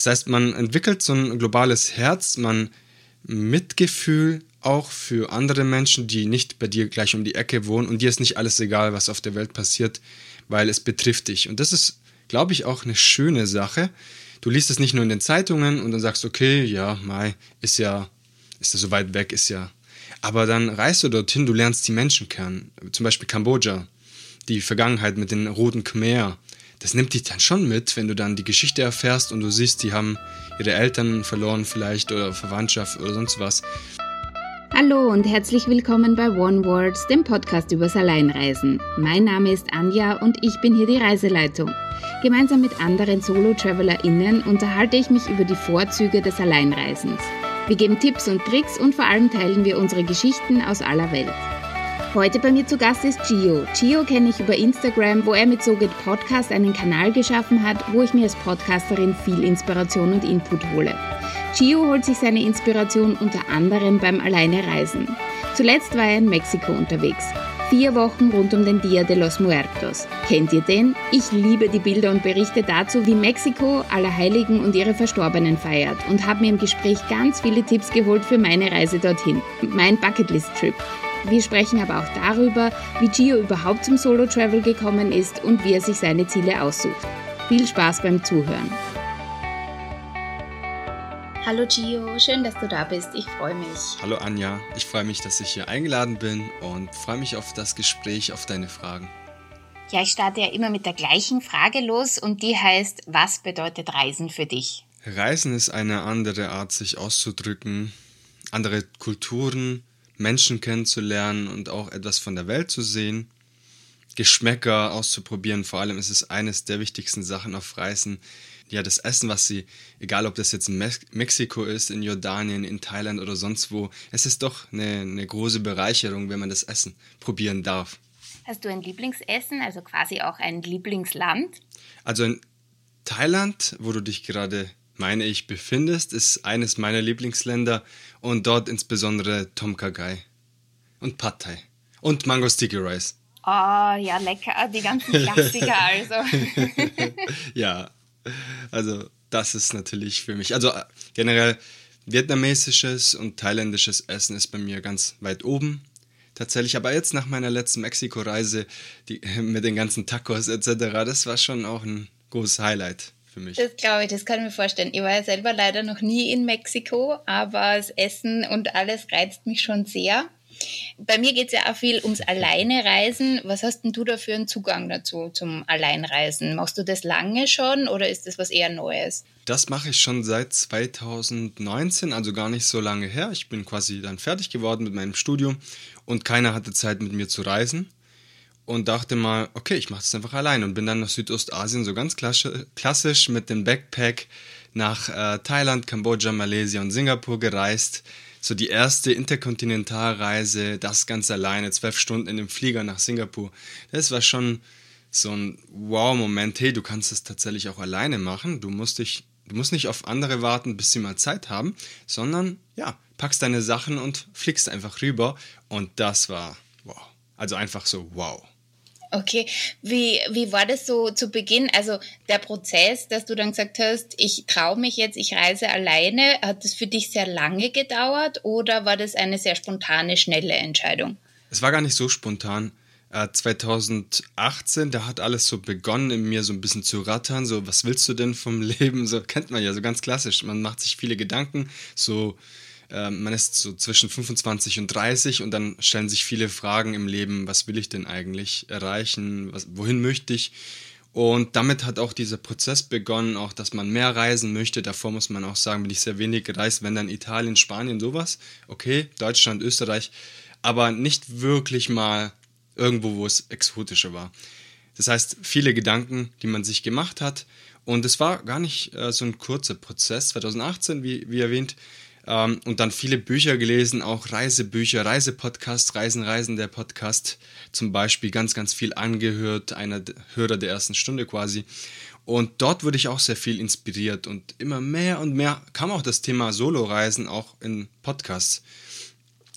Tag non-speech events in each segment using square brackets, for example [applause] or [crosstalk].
Das heißt, man entwickelt so ein globales Herz, man Mitgefühl auch für andere Menschen, die nicht bei dir gleich um die Ecke wohnen und dir ist nicht alles egal, was auf der Welt passiert, weil es betrifft dich. Und das ist, glaube ich, auch eine schöne Sache. Du liest es nicht nur in den Zeitungen und dann sagst, okay, ja, Mai, ist ja, ist ja so weit weg, ist ja. Aber dann reist du dorthin, du lernst die Menschen kennen. Zum Beispiel Kambodscha, die Vergangenheit mit den roten Khmer. Das nimmt dich dann schon mit, wenn du dann die Geschichte erfährst und du siehst, die haben ihre Eltern verloren vielleicht oder Verwandtschaft oder sonst was. Hallo und herzlich willkommen bei One Words, dem Podcast übers Alleinreisen. Mein Name ist Anja und ich bin hier die Reiseleitung. Gemeinsam mit anderen Solo-TravelerInnen unterhalte ich mich über die Vorzüge des Alleinreisens. Wir geben Tipps und Tricks und vor allem teilen wir unsere Geschichten aus aller Welt. Heute bei mir zu Gast ist Gio. Gio kenne ich über Instagram, wo er mit SoGet Podcast einen Kanal geschaffen hat, wo ich mir als Podcasterin viel Inspiration und Input hole. Gio holt sich seine Inspiration unter anderem beim Alleinereisen. Zuletzt war er in Mexiko unterwegs. Vier Wochen rund um den Dia de los Muertos. Kennt ihr den? Ich liebe die Bilder und Berichte dazu, wie Mexiko Allerheiligen und ihre Verstorbenen feiert und habe mir im Gespräch ganz viele Tipps geholt für meine Reise dorthin. Mein Bucketlist-Trip. Wir sprechen aber auch darüber, wie Gio überhaupt zum Solo-Travel gekommen ist und wie er sich seine Ziele aussucht. Viel Spaß beim Zuhören. Hallo Gio, schön, dass du da bist. Ich freue mich. Hallo Anja, ich freue mich, dass ich hier eingeladen bin und freue mich auf das Gespräch, auf deine Fragen. Ja, ich starte ja immer mit der gleichen Frage los und die heißt, was bedeutet Reisen für dich? Reisen ist eine andere Art, sich auszudrücken, andere Kulturen, Menschen kennenzulernen und auch etwas von der Welt zu sehen, Geschmäcker auszuprobieren. Vor allem ist es eines der wichtigsten Sachen auf Reisen, ja, das Essen, was sie, egal ob das jetzt in Mexiko ist, in Jordanien, in Thailand oder sonst wo, es ist doch eine, eine große Bereicherung, wenn man das Essen probieren darf. Hast du ein Lieblingsessen, also quasi auch ein Lieblingsland? Also in Thailand, wo du dich gerade, meine ich, befindest, ist eines meiner Lieblingsländer und dort insbesondere Tom Kha Gai und Pad Thai und Mango Sticky Rice. Oh, ja, lecker, die ganzen Klassiker [laughs] also. ja, also das ist natürlich für mich, also äh, generell vietnamesisches und thailändisches Essen ist bei mir ganz weit oben tatsächlich. Aber jetzt nach meiner letzten Mexiko-Reise [laughs] mit den ganzen Tacos etc., das war schon auch ein großes Highlight für mich. Das glaube ich, das kann ich mir vorstellen. Ich war ja selber leider noch nie in Mexiko, aber das Essen und alles reizt mich schon sehr. Bei mir geht es ja auch viel ums Alleinereisen. Was hast denn du da für einen Zugang dazu, zum Alleinreisen? Machst du das lange schon oder ist das was eher Neues? Das mache ich schon seit 2019, also gar nicht so lange her. Ich bin quasi dann fertig geworden mit meinem Studium und keiner hatte Zeit mit mir zu reisen und dachte mal, okay, ich mache das einfach allein und bin dann nach Südostasien so ganz klassisch mit dem Backpack nach äh, Thailand, Kambodscha, Malaysia und Singapur gereist so die erste Interkontinentalreise, das ganz alleine, zwölf Stunden in dem Flieger nach Singapur. Das war schon so ein Wow-Moment. Hey, du kannst es tatsächlich auch alleine machen. Du musst dich, du musst nicht auf andere warten, bis sie mal Zeit haben, sondern ja, packst deine Sachen und fliegst einfach rüber. Und das war wow. Also einfach so wow. Okay, wie, wie war das so zu Beginn? Also der Prozess, dass du dann gesagt hast, ich traue mich jetzt, ich reise alleine, hat das für dich sehr lange gedauert oder war das eine sehr spontane, schnelle Entscheidung? Es war gar nicht so spontan. 2018, äh, da hat alles so begonnen, in mir so ein bisschen zu rattern. So, was willst du denn vom [laughs] Leben? So kennt man ja, so ganz klassisch. Man macht sich viele Gedanken, so ähm, man ist so zwischen 25 und 30 und dann stellen sich viele Fragen im Leben, was will ich denn eigentlich erreichen, was, wohin möchte ich? Und damit hat auch dieser Prozess begonnen, auch dass man mehr reisen möchte. Davor muss man auch sagen, bin ich sehr wenig gereist, wenn dann Italien, Spanien, sowas. Okay, Deutschland, Österreich, aber nicht wirklich mal irgendwo, wo es exotischer war. Das heißt, viele Gedanken, die man sich gemacht hat. Und es war gar nicht äh, so ein kurzer Prozess. 2018, wie, wie erwähnt, ähm, und dann viele Bücher gelesen, auch Reisebücher, Reisepodcasts, Reisen, Reisen, der Podcast zum Beispiel, ganz, ganz viel angehört, einer Hörer der ersten Stunde quasi. Und dort wurde ich auch sehr viel inspiriert und immer mehr und mehr kam auch das Thema Solo-Reisen auch in Podcasts.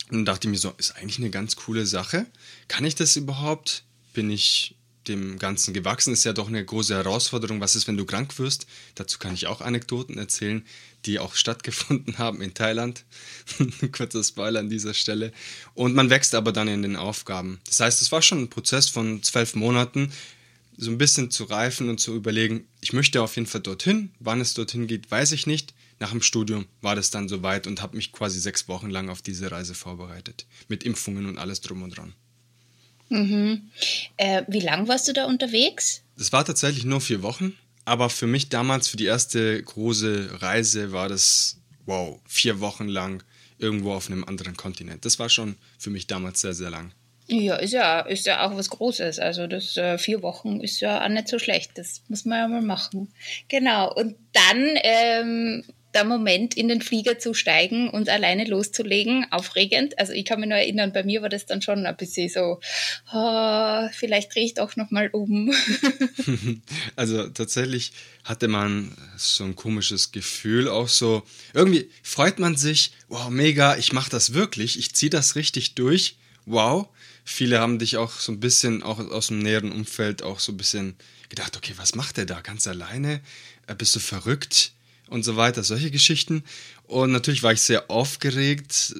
Und dachte mir so, ist eigentlich eine ganz coole Sache. Kann ich das überhaupt? Bin ich dem Ganzen gewachsen. Ist ja doch eine große Herausforderung. Was ist, wenn du krank wirst? Dazu kann ich auch Anekdoten erzählen, die auch [laughs] stattgefunden haben in Thailand. [laughs] Kurzer Spoiler an dieser Stelle. Und man wächst aber dann in den Aufgaben. Das heißt, es war schon ein Prozess von zwölf Monaten, so ein bisschen zu reifen und zu überlegen, ich möchte auf jeden Fall dorthin. Wann es dorthin geht, weiß ich nicht. Nach dem Studium war das dann soweit und habe mich quasi sechs Wochen lang auf diese Reise vorbereitet. Mit Impfungen und alles drum und dran. Mhm. Äh, wie lang warst du da unterwegs? Das war tatsächlich nur vier Wochen. Aber für mich damals, für die erste große Reise, war das, wow, vier Wochen lang irgendwo auf einem anderen Kontinent. Das war schon für mich damals sehr, sehr lang. Ja, ist ja, ist ja auch was Großes. Also das äh, vier Wochen ist ja auch nicht so schlecht. Das muss man ja mal machen. Genau. Und dann ähm, der Moment, in den Flieger zu steigen und alleine loszulegen, aufregend. Also ich kann mich nur erinnern, bei mir war das dann schon ein bisschen so, oh, vielleicht drehe ich doch nochmal um. [laughs] [laughs] also tatsächlich hatte man so ein komisches Gefühl, auch so, irgendwie freut man sich, wow, mega, ich mache das wirklich, ich ziehe das richtig durch, wow. Viele haben dich auch so ein bisschen, auch aus dem näheren Umfeld, auch so ein bisschen gedacht, okay, was macht der da ganz alleine? Äh, bist du verrückt? Und so weiter, solche Geschichten. Und natürlich war ich sehr aufgeregt.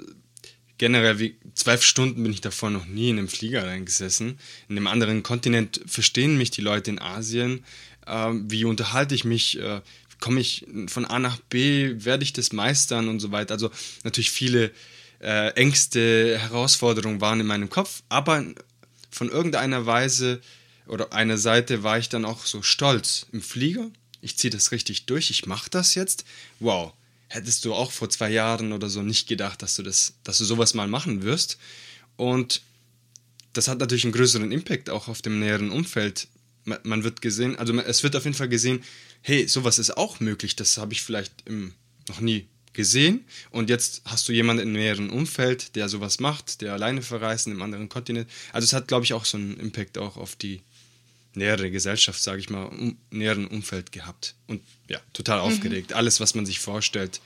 Generell, wie zwölf Stunden bin ich davor noch nie in einem Flieger reingesessen. In einem anderen Kontinent verstehen mich die Leute in Asien. Ähm, wie unterhalte ich mich? Äh, Komme ich von A nach B? Werde ich das meistern und so weiter? Also natürlich viele äh, Ängste, Herausforderungen waren in meinem Kopf, aber von irgendeiner Weise oder einer Seite war ich dann auch so stolz im Flieger ich ziehe das richtig durch, ich mache das jetzt. Wow, hättest du auch vor zwei Jahren oder so nicht gedacht, dass du das, dass du sowas mal machen wirst. Und das hat natürlich einen größeren Impact auch auf dem näheren Umfeld. Man, wird gesehen, also es wird auf jeden Fall gesehen, hey, sowas ist auch möglich, das habe ich vielleicht im, noch nie gesehen. Und jetzt hast du jemanden im näheren Umfeld, der sowas macht, der alleine verreist in einem anderen Kontinent. Also es hat, glaube ich, auch so einen Impact auch auf die nähere Gesellschaft, sage ich mal, um, näheren Umfeld gehabt. Und ja, total mhm. aufgeregt. Mhm. Alles, was man sich vorstellt.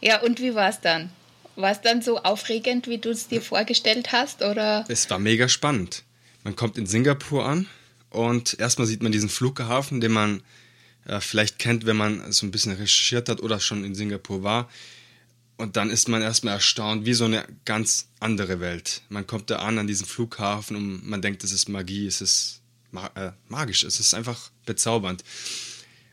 Ja, und wie war es dann? War es dann so aufregend, wie du es dir vorgestellt hast? Oder? Es war mega spannend. Man kommt in Singapur an und erstmal sieht man diesen Flughafen, den man äh, vielleicht kennt, wenn man so ein bisschen recherchiert hat oder schon in Singapur war. Und dann ist man erstmal erstaunt, wie so eine ganz andere Welt. Man kommt da an, an diesen Flughafen und man denkt, es ist Magie, es ist äh, magisch. Es ist einfach bezaubernd.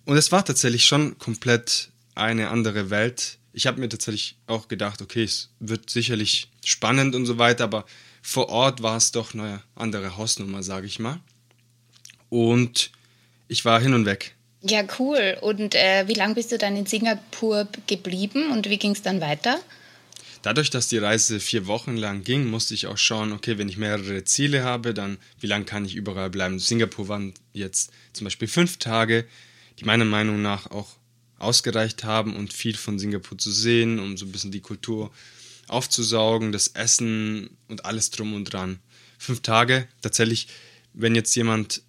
Und es war tatsächlich schon komplett eine andere Welt. Ich habe mir tatsächlich auch gedacht, okay, es wird sicherlich spannend und so weiter, aber vor Ort war es doch eine andere Hausnummer, sage ich mal. Und ich war hin und weg. Ja, cool. Und äh, wie lange bist du dann in Singapur geblieben und wie ging es dann weiter? Dadurch, dass die Reise vier Wochen lang ging, musste ich auch schauen, okay, wenn ich mehrere Ziele habe, dann wie lange kann ich überall bleiben. Singapur waren jetzt zum Beispiel fünf Tage, die meiner Meinung nach auch ausgereicht haben und viel von Singapur zu sehen, um so ein bisschen die Kultur aufzusaugen, das Essen und alles drum und dran. Fünf Tage, tatsächlich, wenn jetzt jemand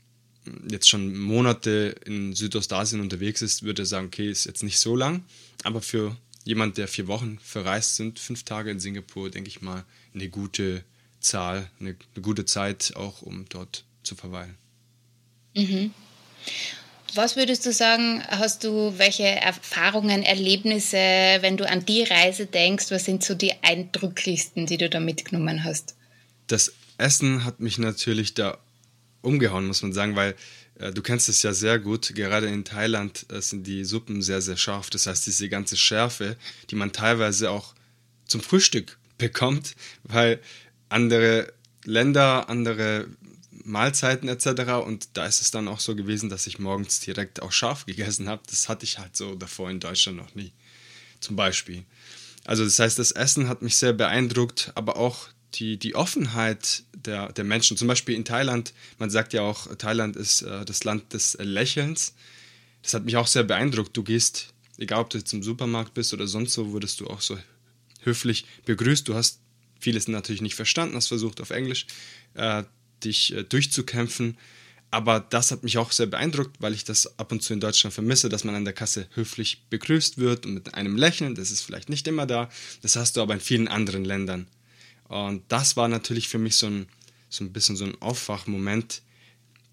jetzt schon Monate in Südostasien unterwegs ist, würde er sagen, okay, ist jetzt nicht so lang, aber für jemand, der vier Wochen verreist sind, fünf Tage in Singapur, denke ich mal, eine gute Zahl, eine, eine gute Zeit auch, um dort zu verweilen. Mhm. Was würdest du sagen, hast du welche Erfahrungen, Erlebnisse, wenn du an die Reise denkst, was sind so die eindrücklichsten, die du da mitgenommen hast? Das Essen hat mich natürlich da umgehauen, muss man sagen, weil du kennst es ja sehr gut, gerade in Thailand äh, sind die Suppen sehr, sehr scharf. Das heißt, diese ganze Schärfe, die man teilweise auch zum Frühstück bekommt, weil andere Länder, andere Mahlzeiten etc. Und da ist es dann auch so gewesen, dass ich morgens direkt auch scharf [laughs] gegessen habe. Das hatte ich halt so davor in Deutschland noch nie. Zum Beispiel. Also das heißt, das Essen hat mich sehr beeindruckt, aber auch die, die Offenheit der, der Menschen. Zum Beispiel in Thailand, man sagt ja auch, Thailand ist äh, das Land des Lächelns. Das hat mich auch sehr beeindruckt. Du gehst, egal ob du im Supermarkt bist oder sonst wo, wurdest du auch so höflich begrüßt. Du hast vieles natürlich nicht verstanden, hast versucht auf Englisch äh, dich äh, durchzukämpfen. Aber das hat mich auch sehr beeindruckt, weil ich das ab und zu in Deutschland vermisse, dass man an der Kasse höflich begrüßt wird und mit einem Lächeln. Das ist vielleicht nicht immer da. Das hast du aber in vielen anderen Ländern. Und das war natürlich für mich so ein, so ein bisschen so ein Aufwachmoment,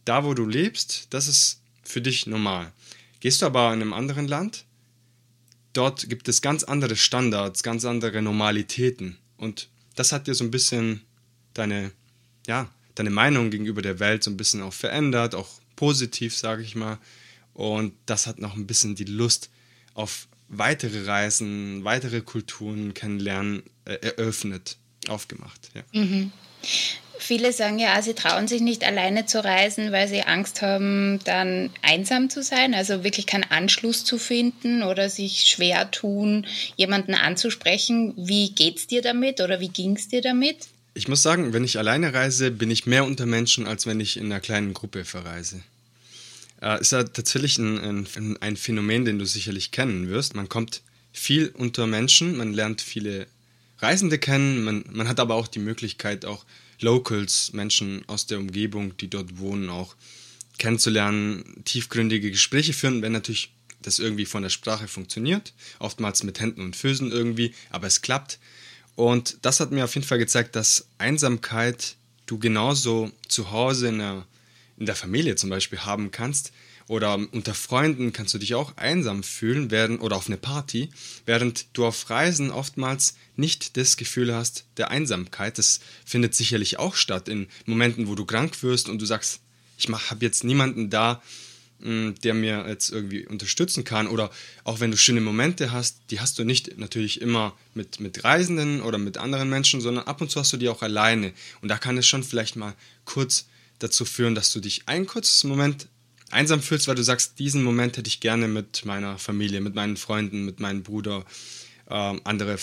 da, wo du lebst, das ist für dich normal. Gehst du aber in einem anderen Land, dort gibt es ganz andere Standards, ganz andere Normalitäten. Und das hat dir so ein bisschen deine, ja, deine Meinung gegenüber der Welt so ein bisschen auch verändert, auch positiv, sage ich mal. Und das hat noch ein bisschen die Lust auf weitere Reisen, weitere Kulturen kennenlernen äh, eröffnet, aufgemacht. Ja. Mhm. Viele sagen ja, sie trauen sich nicht alleine zu reisen, weil sie Angst haben, dann einsam zu sein, also wirklich keinen Anschluss zu finden oder sich schwer tun, jemanden anzusprechen. Wie geht's dir damit oder wie ging's dir damit? Ich muss sagen, wenn ich alleine reise, bin ich mehr unter Menschen, als wenn ich in einer kleinen Gruppe verreise. Äh, ist ja tatsächlich ein, ein, ein Phänomen, den du sicherlich kennen wirst. Man kommt viel unter Menschen, man lernt viele Reisende kennen, man, man hat aber auch die Möglichkeit, auch Locals, Menschen aus der Umgebung, die dort wohnen, auch kennenzulernen, tiefgründige Gespräche führen, wenn natürlich das irgendwie von der Sprache funktioniert, oftmals mit Händen und Füßen irgendwie, aber es klappt. Und das hat mir auf jeden Fall gezeigt, dass Einsamkeit du genauso zu Hause in der, in der Familie zum Beispiel haben kannst, oder unter Freunden kannst du dich auch einsam fühlen werden oder auf eine Party, während du auf Reisen oftmals nicht das Gefühl hast der Einsamkeit. Das findet sicherlich auch statt in Momenten, wo du krank wirst und du sagst, ich habe jetzt niemanden da, mm, der mir jetzt irgendwie unterstützen kann. Oder auch wenn du schöne Momente hast, die hast du nicht natürlich immer mit, mit Reisenden oder mit anderen Menschen, sondern ab und zu hast du die auch alleine. Und da kann es schon vielleicht mal kurz dazu führen, dass du dich einen kurzen Moment einsam fühlst, weil du sagst, diesen Moment hätte ich gerne mit meiner Familie, mit meinen Freunden, mit meinem Bruder, äh, andere,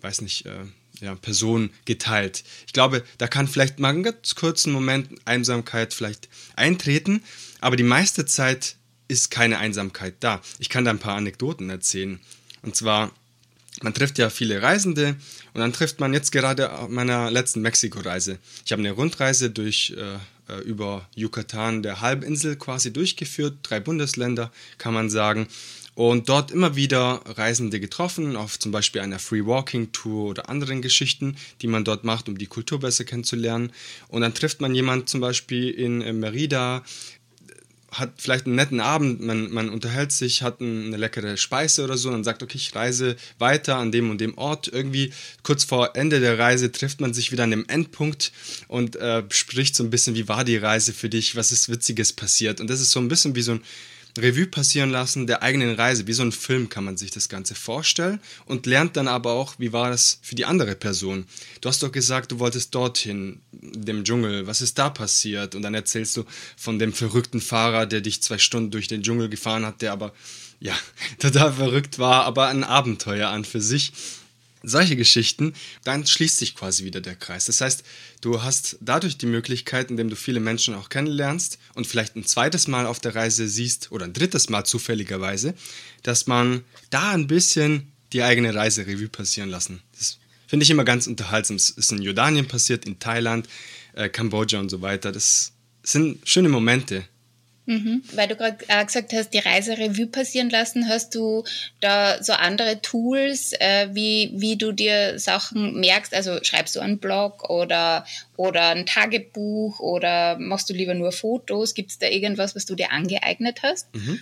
weiß nicht, äh, ja, Personen geteilt. Ich glaube, da kann vielleicht mal einen ganz kurzen Moment Einsamkeit vielleicht eintreten, aber die meiste Zeit ist keine Einsamkeit da. Ich kann da ein paar Anekdoten erzählen. Und zwar, man trifft ja viele Reisende und dann trifft man jetzt gerade auf meiner letzten Mexiko-Reise. Ich habe eine Rundreise durch äh, äh, über Yucatan, der Halbinsel quasi durchgeführt, drei Bundesländer kann man sagen. Und dort immer wieder Reisende getroffen, auf zum Beispiel einer Free Walking Tour oder anderen Geschichten, die man dort macht, um die Kultur besser kennenzulernen. Und dann trifft man jemanden zum Beispiel in Merida, hat vielleicht einen netten Abend, man, man unterhält sich, hat eine leckere Speise oder so, dann sagt, okay, ich reise weiter an dem und dem Ort. Irgendwie kurz vor Ende der Reise trifft man sich wieder an dem Endpunkt und äh, spricht so ein bisschen, wie war die Reise für dich, was ist Witziges passiert. Und das ist so ein bisschen wie so ein Revue passieren lassen der eigenen Reise. Wie so ein Film kann man sich das Ganze vorstellen und lernt dann aber auch, wie war das für die andere Person. Du hast doch gesagt, du wolltest dorthin, dem Dschungel. Was ist da passiert? Und dann erzählst du von dem verrückten Fahrer, der dich zwei Stunden durch den Dschungel gefahren hat, der aber, ja, [laughs] total verrückt war, aber ein Abenteuer an für sich solche Geschichten, dann schließt sich quasi wieder der Kreis. Das heißt, du hast dadurch die Möglichkeit, indem du viele Menschen auch kennenlernst und vielleicht ein zweites Mal auf der Reise siehst oder ein drittes Mal zufälligerweise, dass man da ein bisschen die eigene Reise Revue passieren lassen. Das finde ich immer ganz unterhaltsam. Es ist in Jordanien passiert, in Thailand, äh, Kambodscha und so weiter. Das sind schöne Momente, Mhm. Weil du gerade äh, gesagt hast, die Reise Revue passieren lassen, hast du da so andere Tools, äh, wie, wie du dir Sachen merkst? Also schreibst du einen Blog oder, oder ein Tagebuch oder machst du lieber nur Fotos? Gibt es da irgendwas, was du dir angeeignet hast? Mhm.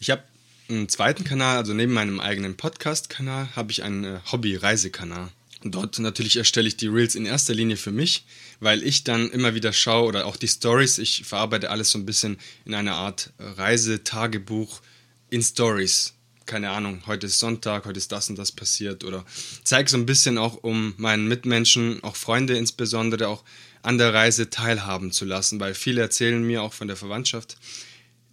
Ich habe einen zweiten Kanal, also neben meinem eigenen Podcast-Kanal habe ich einen äh, Hobby-Reisekanal. Dort natürlich erstelle ich die Reels in erster Linie für mich, weil ich dann immer wieder schaue oder auch die Stories, ich verarbeite alles so ein bisschen in einer Art Reisetagebuch in Stories. Keine Ahnung, heute ist Sonntag, heute ist das und das passiert oder zeige so ein bisschen auch, um meinen Mitmenschen, auch Freunde insbesondere, auch an der Reise teilhaben zu lassen, weil viele erzählen mir auch von der Verwandtschaft,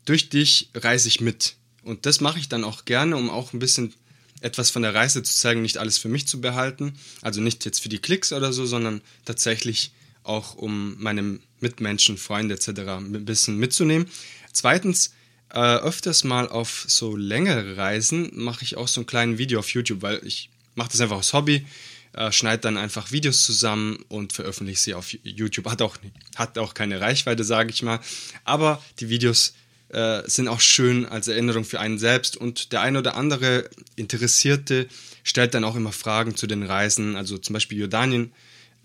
durch dich reise ich mit. Und das mache ich dann auch gerne, um auch ein bisschen etwas von der Reise zu zeigen, nicht alles für mich zu behalten. Also nicht jetzt für die Klicks oder so, sondern tatsächlich auch um meine Mitmenschen, Freunde etc. ein bisschen mitzunehmen. Zweitens, äh, öfters mal auf so längere Reisen mache ich auch so ein kleines Video auf YouTube, weil ich mache das einfach als Hobby, äh, schneide dann einfach Videos zusammen und veröffentliche sie auf YouTube. Hat auch, hat auch keine Reichweite, sage ich mal. Aber die Videos äh, sind auch schön als Erinnerung für einen selbst und der ein oder andere Interessierte stellt dann auch immer Fragen zu den Reisen. Also zum Beispiel Jordanien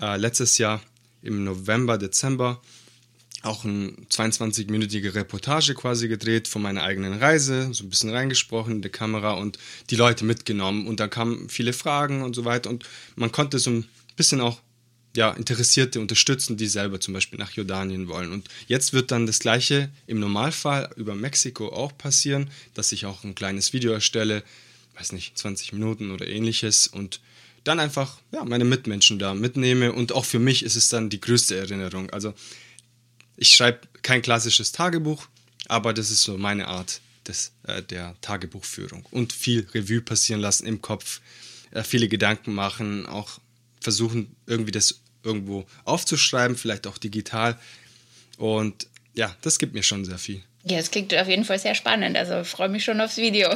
äh, letztes Jahr im November, Dezember auch eine 22-minütige Reportage quasi gedreht von meiner eigenen Reise, so ein bisschen reingesprochen in die Kamera und die Leute mitgenommen. Und da kamen viele Fragen und so weiter. Und man konnte so ein bisschen auch ja, Interessierte unterstützen, die selber zum Beispiel nach Jordanien wollen. Und jetzt wird dann das Gleiche im Normalfall über Mexiko auch passieren, dass ich auch ein kleines Video erstelle, weiß nicht, 20 Minuten oder ähnliches und dann einfach ja, meine Mitmenschen da mitnehme. Und auch für mich ist es dann die größte Erinnerung. Also ich schreibe kein klassisches Tagebuch, aber das ist so meine Art des, äh, der Tagebuchführung. Und viel Revue passieren lassen im Kopf, äh, viele Gedanken machen, auch versuchen irgendwie das irgendwo aufzuschreiben, vielleicht auch digital. Und ja, das gibt mir schon sehr viel. Ja, es klingt auf jeden Fall sehr spannend. Also freue mich schon aufs Video.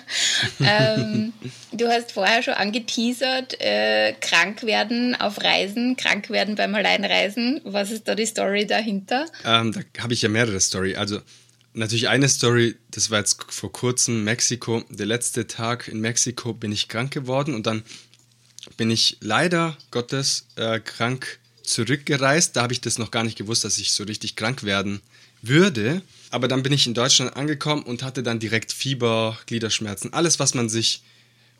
[laughs] ähm, du hast vorher schon angeteasert, äh, krank werden auf Reisen, krank werden beim Alleinreisen. Was ist da die Story dahinter? Ähm, da habe ich ja mehrere Story. Also natürlich eine Story, das war jetzt vor kurzem Mexiko. Der letzte Tag in Mexiko bin ich krank geworden und dann bin ich leider Gottes äh, krank zurückgereist. Da habe ich das noch gar nicht gewusst, dass ich so richtig krank werden würde. Aber dann bin ich in Deutschland angekommen und hatte dann direkt Fieber, Gliederschmerzen, alles, was man sich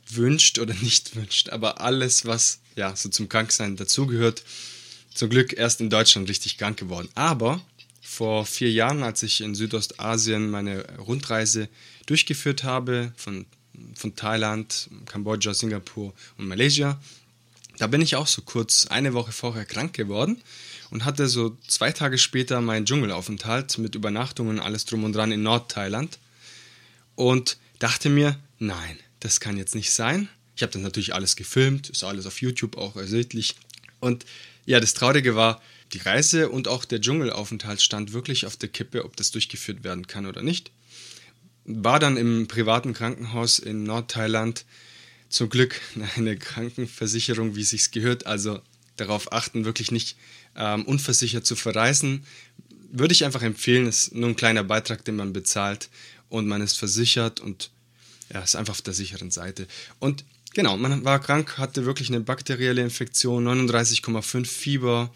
wünscht oder [laughs] nicht wünscht, aber alles, was ja so zum Kranksein dazugehört. Zum Glück erst in Deutschland richtig krank geworden. Aber vor vier Jahren, als ich in Südostasien meine Rundreise durchgeführt habe, von, von Thailand, Kambodscha, Singapur und Malaysia, da bin ich auch so kurz eine Woche vorher krank geworden und hatte so zwei Tage später meinen Dschungelaufenthalt mit Übernachtungen und alles drum und dran in Nordthailand und dachte mir, nein, das kann jetzt nicht sein. Ich habe dann natürlich alles gefilmt, ist alles auf YouTube auch ersichtlich. Und ja, das Traurige war, die Reise und auch der Dschungelaufenthalt stand wirklich auf der Kippe, ob das durchgeführt werden kann oder nicht. War dann im privaten Krankenhaus in Nordthailand zum Glück [laughs] eine Krankenversicherung, wie es sich gehört, also darauf achten, wirklich nicht ähm, unversichert zu verreisen, würde ich einfach empfehlen. Ist nur ein kleiner Beitrag, den man bezahlt und man ist versichert und ja, ist einfach auf der sicheren Seite. Und genau, man war krank, hatte wirklich eine bakterielle Infektion, 39,5 Fieber.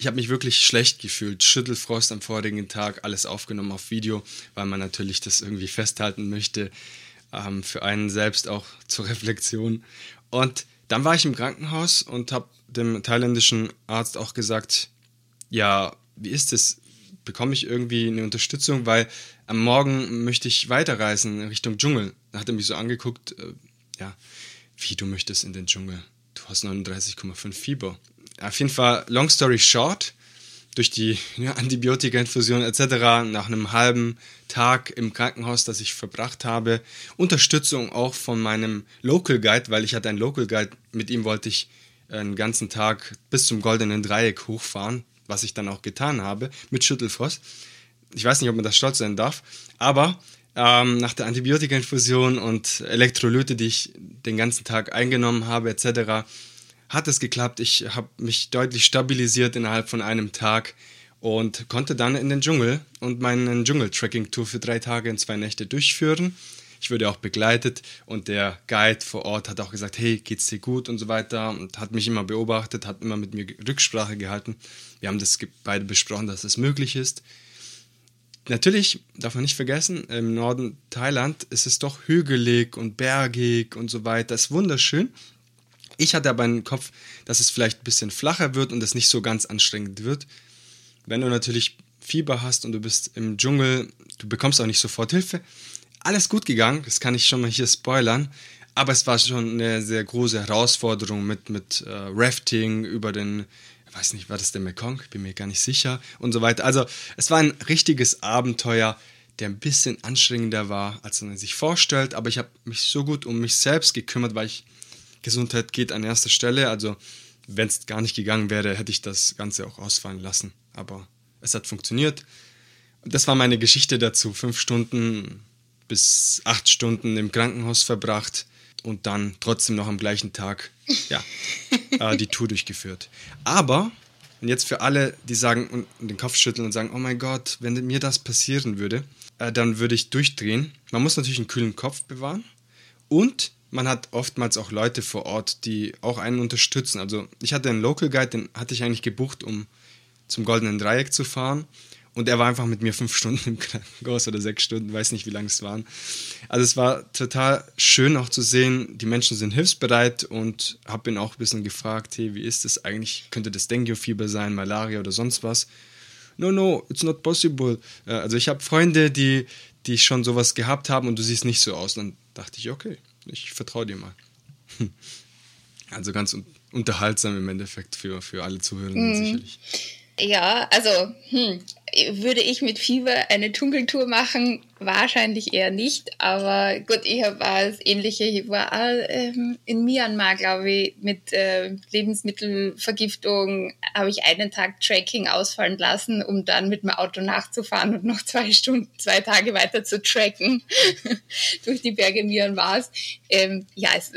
Ich habe mich wirklich schlecht gefühlt, Schüttelfrost am vorigen Tag, alles aufgenommen auf Video, weil man natürlich das irgendwie festhalten möchte, ähm, für einen selbst auch [laughs] zur Reflexion. Und dann war ich im Krankenhaus und habe dem thailändischen Arzt auch gesagt, ja, wie ist es? Bekomme ich irgendwie eine Unterstützung? Weil am Morgen möchte ich weiterreisen in Richtung Dschungel. Da hat er mich so angeguckt, äh, ja, wie du möchtest in den Dschungel. Du hast 39,5 Fieber. Auf jeden Fall, long story short, durch die ja, Antibiotika-Infusion etc. nach einem halben Tag im Krankenhaus, das ich verbracht habe, Unterstützung auch von meinem Local Guide, weil ich hatte einen Local Guide, mit ihm wollte ich einen ganzen Tag bis zum goldenen Dreieck hochfahren, was ich dann auch getan habe mit Schüttelfrost. Ich weiß nicht, ob man das stolz sein darf, aber ähm, nach der Antibiotika-Infusion und Elektrolyte, die ich den ganzen Tag eingenommen habe etc., hat es geklappt. Ich habe mich deutlich stabilisiert innerhalb von einem Tag und konnte dann in den Dschungel und meinen Dschungel-Tracking-Tour für drei Tage und zwei Nächte durchführen. Ich wurde auch begleitet und der Guide vor Ort hat auch gesagt, hey, geht's dir gut und so weiter und hat mich immer beobachtet, hat immer mit mir Rücksprache gehalten. Wir haben das beide besprochen, dass es möglich ist. Natürlich darf man nicht vergessen, im Norden Thailand ist es doch hügelig und bergig und so weiter. Das ist wunderschön. Ich hatte aber im Kopf, dass es vielleicht ein bisschen flacher wird und es nicht so ganz anstrengend wird. Wenn du natürlich Fieber hast und du bist im Dschungel, du bekommst auch nicht sofort Hilfe. Alles gut gegangen, das kann ich schon mal hier spoilern. Aber es war schon eine sehr große Herausforderung mit, mit äh, Rafting über den, ich weiß nicht, war das der Mekong? Bin mir gar nicht sicher und so weiter. Also es war ein richtiges Abenteuer, der ein bisschen anstrengender war, als man sich vorstellt. Aber ich habe mich so gut um mich selbst gekümmert, weil ich Gesundheit geht an erster Stelle. Also wenn es gar nicht gegangen wäre, hätte ich das Ganze auch ausfallen lassen. Aber es hat funktioniert. Und das war meine Geschichte dazu. Fünf Stunden bis acht Stunden im Krankenhaus verbracht und dann trotzdem noch am gleichen Tag ja, [laughs] äh, die Tour durchgeführt. Aber, und jetzt für alle, die sagen und den Kopf schütteln und sagen, oh mein Gott, wenn mir das passieren würde, äh, dann würde ich durchdrehen. Man muss natürlich einen kühlen Kopf bewahren und man hat oftmals auch Leute vor Ort, die auch einen unterstützen. Also ich hatte einen Local Guide, den hatte ich eigentlich gebucht, um zum Goldenen Dreieck zu fahren. Und er war einfach mit mir fünf [laughs] Stunden im Krankenhaus oder sechs Stunden, weiß nicht, wie lange es waren. Also es war total schön auch zu sehen, die Menschen sind hilfsbereit und habe ihn auch ein bisschen gefragt, hey, wie ist das eigentlich? Könnte das Dengue-Fieber sein, Malaria oder sonst was? No, no, it's not possible. Äh, also ich habe Freunde, die, die schon sowas gehabt haben und du siehst nicht so aus. Dann dachte ich, okay, ich vertraue dir mal. [laughs] Also ganz unterhaltsam im Endeffekt für, für alle Zuhörenden mhm. sicherlich. Ja, also hm, würde ich mit Fieber eine Dschungeltour machen? Wahrscheinlich eher nicht, aber gut, ich habe das Ähnliche. Ich war ähm, in Myanmar, glaube ich, mit äh, Lebensmittelvergiftung, habe ich einen Tag Tracking ausfallen lassen, um dann mit dem Auto nachzufahren und noch zwei Stunden, zwei Tage weiter zu tracken [laughs] durch die Berge Myanmars. Ähm, ja, es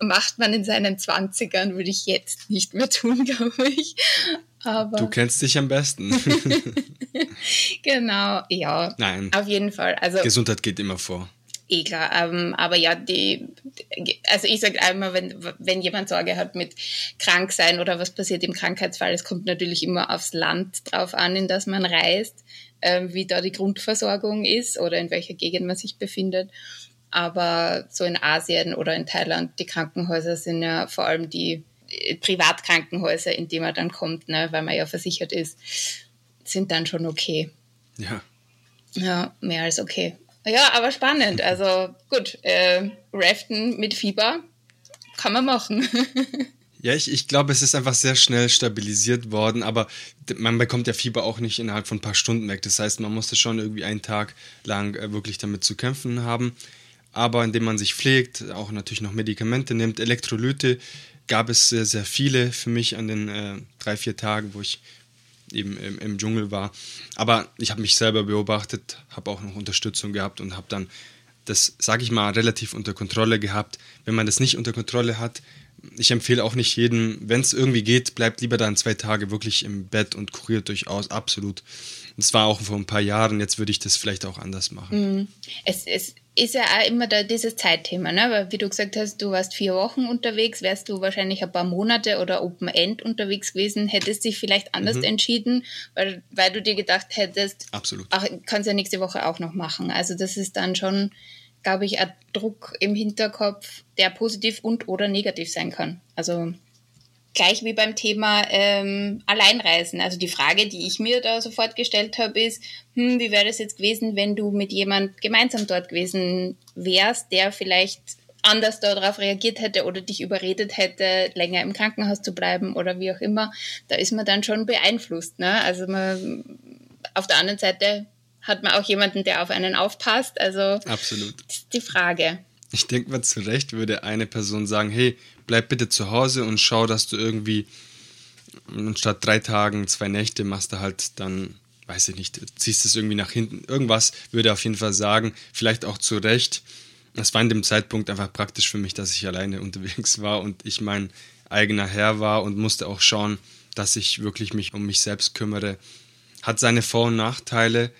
macht man in seinen Zwanzigern, würde ich jetzt nicht mehr tun, [laughs] glaube ich. Aber du kennst dich am besten. [laughs] genau, ja. Nein. Auf jeden Fall. Also, Gesundheit geht immer vor. Eh klar. Ähm, aber ja, die, also ich sage einmal, wenn, wenn jemand Sorge hat mit krank sein oder was passiert im Krankheitsfall, es kommt natürlich immer aufs Land drauf an, in das man reist, äh, wie da die Grundversorgung ist oder in welcher Gegend man sich befindet. Aber so in Asien oder in Thailand, die Krankenhäuser sind ja vor allem die Privatkrankenhäuser, in die man dann kommt, ne, weil man ja versichert ist, sind dann schon okay. Ja. Ja, mehr als okay. Ja, aber spannend. Also gut, äh, Raften mit Fieber kann man machen. [laughs] Ja, ich, ich glaube, es ist einfach sehr schnell stabilisiert worden, aber man bekommt ja Fieber auch nicht innerhalb von ein paar Stunden weg. Das heißt, man musste schon irgendwie einen Tag lang äh, wirklich damit zu kämpfen haben. Aber indem man sich pflegt, auch natürlich noch Medikamente nimmt, Elektrolyte, gab es sehr, sehr viele für mich an den äh, drei, vier Tagen, wo ich eben im, im Dschungel war. Aber ich habe mich selber beobachtet, habe auch noch Unterstützung gehabt und habe dann das, sage ich mal, relativ unter Kontrolle gehabt. Wenn man das nicht unter Kontrolle hat, ich empfehle auch nicht jedem, wenn es irgendwie geht, bleibt lieber dann zwei Tage wirklich im Bett und kuriert durchaus, absolut. Das war auch vor ein paar Jahren, jetzt würde ich das vielleicht auch anders machen. Mm. Es, es ist ja auch immer da dieses Zeitthema, ne? Weil wie du gesagt hast, du warst vier Wochen unterwegs, wärst du wahrscheinlich ein paar Monate oder Open End unterwegs gewesen, hättest dich vielleicht anders mhm. entschieden, weil, weil du dir gedacht hättest, absolut, ach, kannst ja nächste Woche auch noch machen. Also das ist dann schon, glaube ich, ein Druck im Hinterkopf, der positiv und oder negativ sein kann. Also gleich wie beim Thema ähm, Alleinreisen. Also die Frage, die ich mir da sofort gestellt habe, ist, hm, wie wäre das jetzt gewesen, wenn du mit jemand gemeinsam dort gewesen wärst, der vielleicht anders darauf reagiert hätte oder dich überredet hätte, länger im Krankenhaus zu bleiben oder wie auch immer, da ist man dann schon beeinflusst. Ne? Also man, auf der anderen Seite hat man auch jemanden, der auf einen aufpasst. Also absolut. die Frage. Ich denke mal, zu Recht würde eine Person sagen, hey, bleib bitte zu Hause und schau, dass du irgendwie statt drei Tagen, zwei Nächte machst du halt dann, weiß ich nicht, ziehst es irgendwie nach hinten. Irgendwas würde auf jeden Fall sagen, vielleicht auch zu Recht. Es war in dem Zeitpunkt einfach praktisch für mich, dass ich alleine [laughs] unterwegs war und ich mein eigener Herr war und musste auch schauen, dass ich wirklich mich um mich selbst kümmere. Hat seine Vor- und Nachteile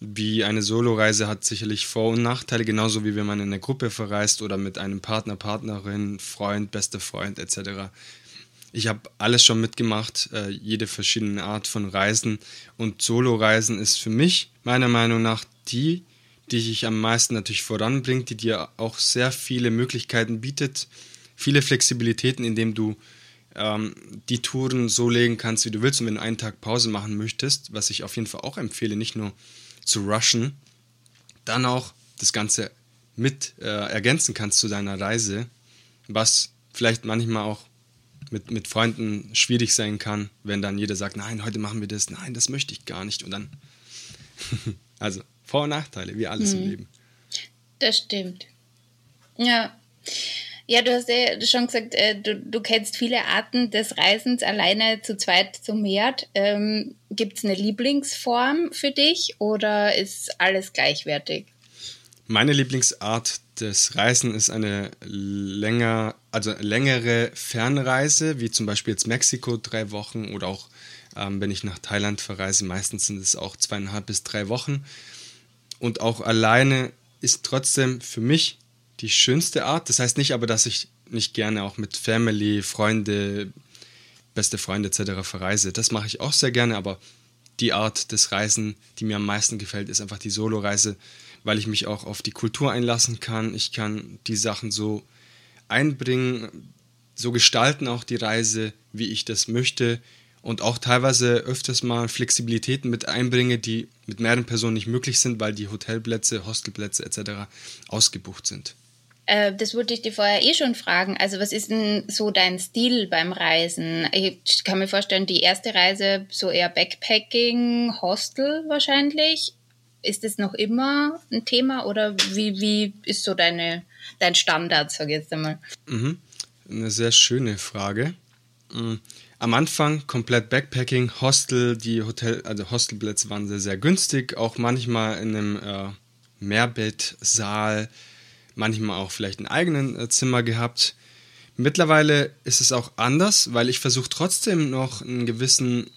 wie eine Soloreise hat sicherlich Vor- und Nachteile, genauso wie wenn man in einer Gruppe verreist oder mit einem Partner, Partnerin, Freund, bester Freund etc. Ich habe alles schon mitgemacht, äh, jede verschiedene Art von Reisen und Soloreisen ist für mich meiner Meinung nach die, die dich am meisten natürlich voranbringt, die dir auch sehr viele Möglichkeiten bietet, viele Flexibilitäten, indem du ähm, die Touren so legen kannst, wie du willst und wenn du einen Tag Pause machen möchtest, was ich auf jeden Fall auch empfehle, nicht nur zu rushen, dann auch das Ganze mit äh, ergänzen kannst zu deiner Reise, was vielleicht manchmal auch mit, mit Freunden schwierig sein kann, wenn dann jeder sagt, nein, heute machen wir das, nein, das möchte ich gar nicht. Und dann, [laughs] also Vor- und Nachteile, wie alles mhm. im Leben. Das stimmt. Ja. Ja, du hast ja schon gesagt, äh, du, du kennst viele Arten des Reisens alleine zu zweit zum Meer. Ähm, Gibt es eine Lieblingsform für dich oder ist alles gleichwertig? Meine Lieblingsart des Reisen ist eine länger, also längere Fernreise, wie zum Beispiel jetzt Mexiko drei Wochen oder auch ähm, wenn ich nach Thailand verreise, meistens sind es auch zweieinhalb bis drei Wochen. Und auch alleine ist trotzdem für mich die schönste Art. Das heißt nicht aber, dass ich nicht gerne auch mit Family, Freunde, beste Freunde etc. verreise. Das mache ich auch sehr gerne, aber die Art des Reisen, die mir am meisten gefällt, ist einfach die Solo-Reise, weil ich mich auch auf die Kultur einlassen kann. Ich kann die Sachen so einbringen, so gestalten auch die Reise, wie ich das möchte und auch teilweise öfters mal Flexibilitäten mit einbringe, die mit mehreren Personen nicht möglich sind, weil die Hotelplätze, Hostelplätze etc. ausgebucht sind. Äh, das wollte ich dir vorher eh schon fragen. Also was ist denn so dein Stil beim Reisen? Ich kann mir vorstellen, die erste Reise so eher Backpacking, Hostel wahrscheinlich. Ist das noch immer ein Thema oder wie, wie ist so deine, dein Standard, sag ich jetzt einmal? Mhm. Eine sehr schöne Frage. Mhm. Am Anfang komplett Backpacking, Hostel, die Hotel, also Hostelplätze waren sehr, sehr günstig, auch manchmal in einem äh, Mehrbettsaal, manchmal auch vielleicht ein eigenen äh, Zimmer gehabt. Mittlerweile ist es auch anders, weil ich versuche trotzdem noch einen gewissen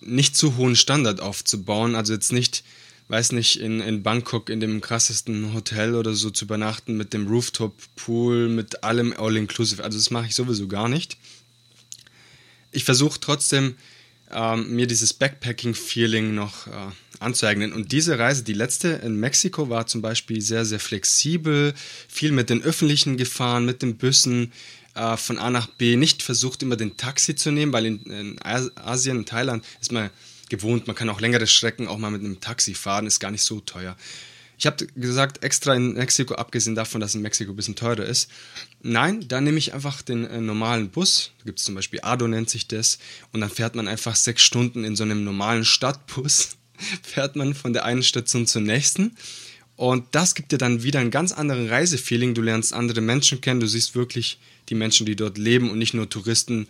nicht zu hohen Standard aufzubauen. Also jetzt nicht, weiß nicht, in, in Bangkok in dem krassesten Hotel oder so zu übernachten mit dem Rooftop-Pool, mit allem All-Inclusive. Also das mache ich sowieso gar nicht ich versuche trotzdem, ähm, mir dieses Backpacking-Feeling noch äh, anzueignen. Und diese Reise, die letzte in Mexiko, war zum Beispiel sehr, sehr flexibel, viel mit den Öffentlichen gefahren, mit den Bussen äh, von A nach B, nicht versucht, immer den Taxi zu nehmen, weil in, in Asien, in Thailand ist man gewohnt, man kann auch längere Strecken auch mal mit einem Taxi fahren, ist gar nicht so teuer. Ich habe gesagt, extra in Mexiko, abgesehen davon, dass in Mexiko ein bisschen teurer ist. Nein, da nehme ich einfach den äh, normalen Bus. Da gibt es zum Beispiel Ado nennt sich das. Und dann fährt man einfach sechs Stunden in so einem normalen Stadtbus. [laughs] fährt man von der einen Station zur nächsten. Und das gibt dir dann wieder einen ganz anderen Reisefeeling. Du lernst andere Menschen kennen, du siehst wirklich die Menschen, die dort leben und nicht nur Touristen,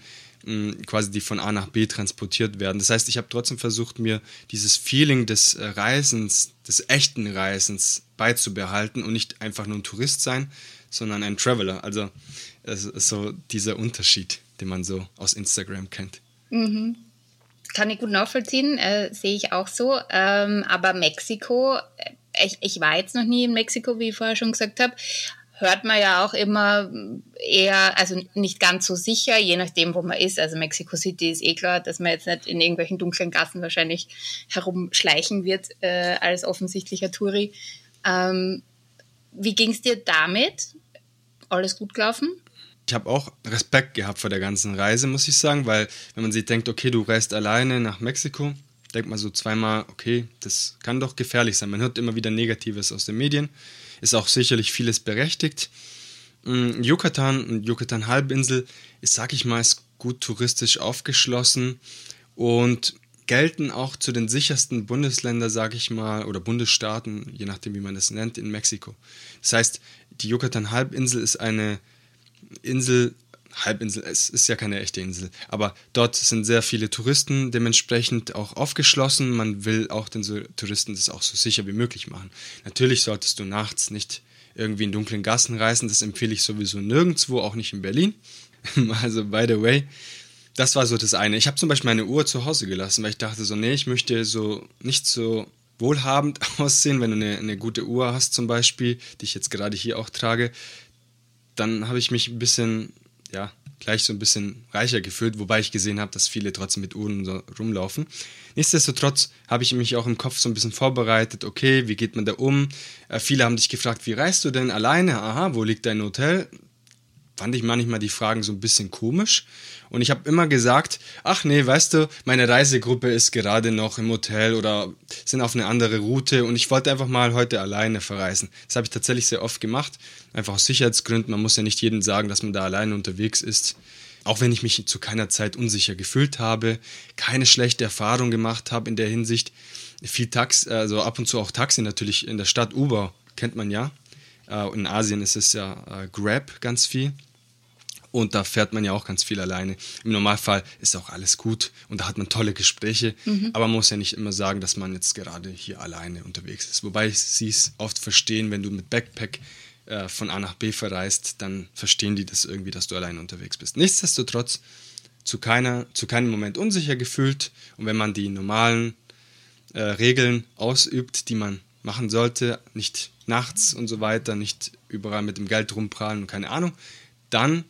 quasi die von A nach B transportiert werden. Das heißt, ich habe trotzdem versucht, mir dieses Feeling des äh, Reisens, des echten Reisens beizubehalten und nicht einfach nur ein Tourist sein, sondern ein Traveler. Also so dieser Unterschied, den man so aus Instagram kennt. Mhm. Kann ich gut nachvollziehen, äh, sehe ich auch so. Ähm, aber Mexiko, äh, ich, ich war jetzt noch nie in Mexiko, wie ich vorher schon gesagt habe hört man ja auch immer eher, also nicht ganz so sicher, je nachdem, wo man ist. Also Mexico City ist eh klar, dass man jetzt nicht in irgendwelchen dunklen Gassen wahrscheinlich herumschleichen wird äh, als offensichtlicher Touri. Ähm, wie ging es dir damit? Alles gut gelaufen? Ich habe auch Respekt gehabt vor der ganzen Reise, muss ich sagen, weil wenn man sich denkt, okay, du reist alleine nach Mexiko, denkt man so zweimal, okay, das kann doch gefährlich sein. Man hört immer wieder Negatives aus den Medien ist auch sicherlich vieles berechtigt. Mm, Yucatan und Yucatan-Halbinsel ist, sag ich mal, ist gut touristisch aufgeschlossen und gelten auch zu den sichersten Bundesländern, sag ich mal, oder Bundesstaaten, je nachdem, wie man das nennt, in Mexiko. Das heißt, die Yucatan-Halbinsel ist eine Insel, Halbinsel, es ist ja keine echte Insel, aber dort sind sehr viele Touristen dementsprechend auch aufgeschlossen. Man will auch den Touristen das auch so sicher wie möglich machen. Natürlich solltest du nachts nicht irgendwie in dunklen Gassen reisen, das empfehle ich sowieso nirgendwo, auch nicht in Berlin. [laughs] also, by the way, das war so das eine. Ich habe zum Beispiel meine Uhr zu Hause gelassen, weil ich dachte so, nee, ich möchte so nicht so wohlhabend [laughs] aussehen, wenn du eine, eine gute Uhr hast zum Beispiel, die ich jetzt gerade hier auch trage, dann habe ich mich ein bisschen ja, gleich so ein bisschen reicher gefühlt, wobei ich gesehen habe, dass viele trotzdem mit Uhren so rumlaufen. Nichtsdestotrotz habe ich mich auch im Kopf so ein bisschen vorbereitet, okay, wie geht man da um? Äh, viele haben dich gefragt, wie reist du denn alleine? Aha, wo liegt dein Hotel? fand ich manchmal die Fragen so ein bisschen komisch. Und ich habe immer gesagt, ach nee, weißt du, meine Reisegruppe ist gerade noch im Hotel oder sind auf eine andere Route und ich wollte einfach mal heute alleine verreisen. Das habe ich tatsächlich sehr oft gemacht, einfach aus Sicherheitsgründen. Man muss ja nicht jedem sagen, dass man da alleine unterwegs ist. Auch wenn ich mich zu keiner Zeit unsicher gefühlt habe, keine schlechte Erfahrung gemacht habe in der Hinsicht. Viel Taxi, also ab und zu auch Taxi natürlich in der Stadt Uber, kennt man ja. Äh, in Asien ist es ja äh, Grab ganz viel. Und da fährt man ja auch ganz viel alleine. Im Normalfall ist auch alles gut und da hat man tolle Gespräche. Mhm. Aber man muss ja nicht immer sagen, dass man jetzt gerade hier alleine unterwegs ist. Wobei sie es oft verstehen, wenn du mit Backpack äh, von A nach B verreist, dann verstehen die das irgendwie, dass du alleine unterwegs bist. Nichtsdestotrotz zu, keiner, zu keinem Moment unsicher gefühlt. Und wenn man die normalen äh, Regeln ausübt, die man machen sollte, nicht nachts und so weiter, nicht überall mit dem Geld rumprallen und keine Ahnung, dann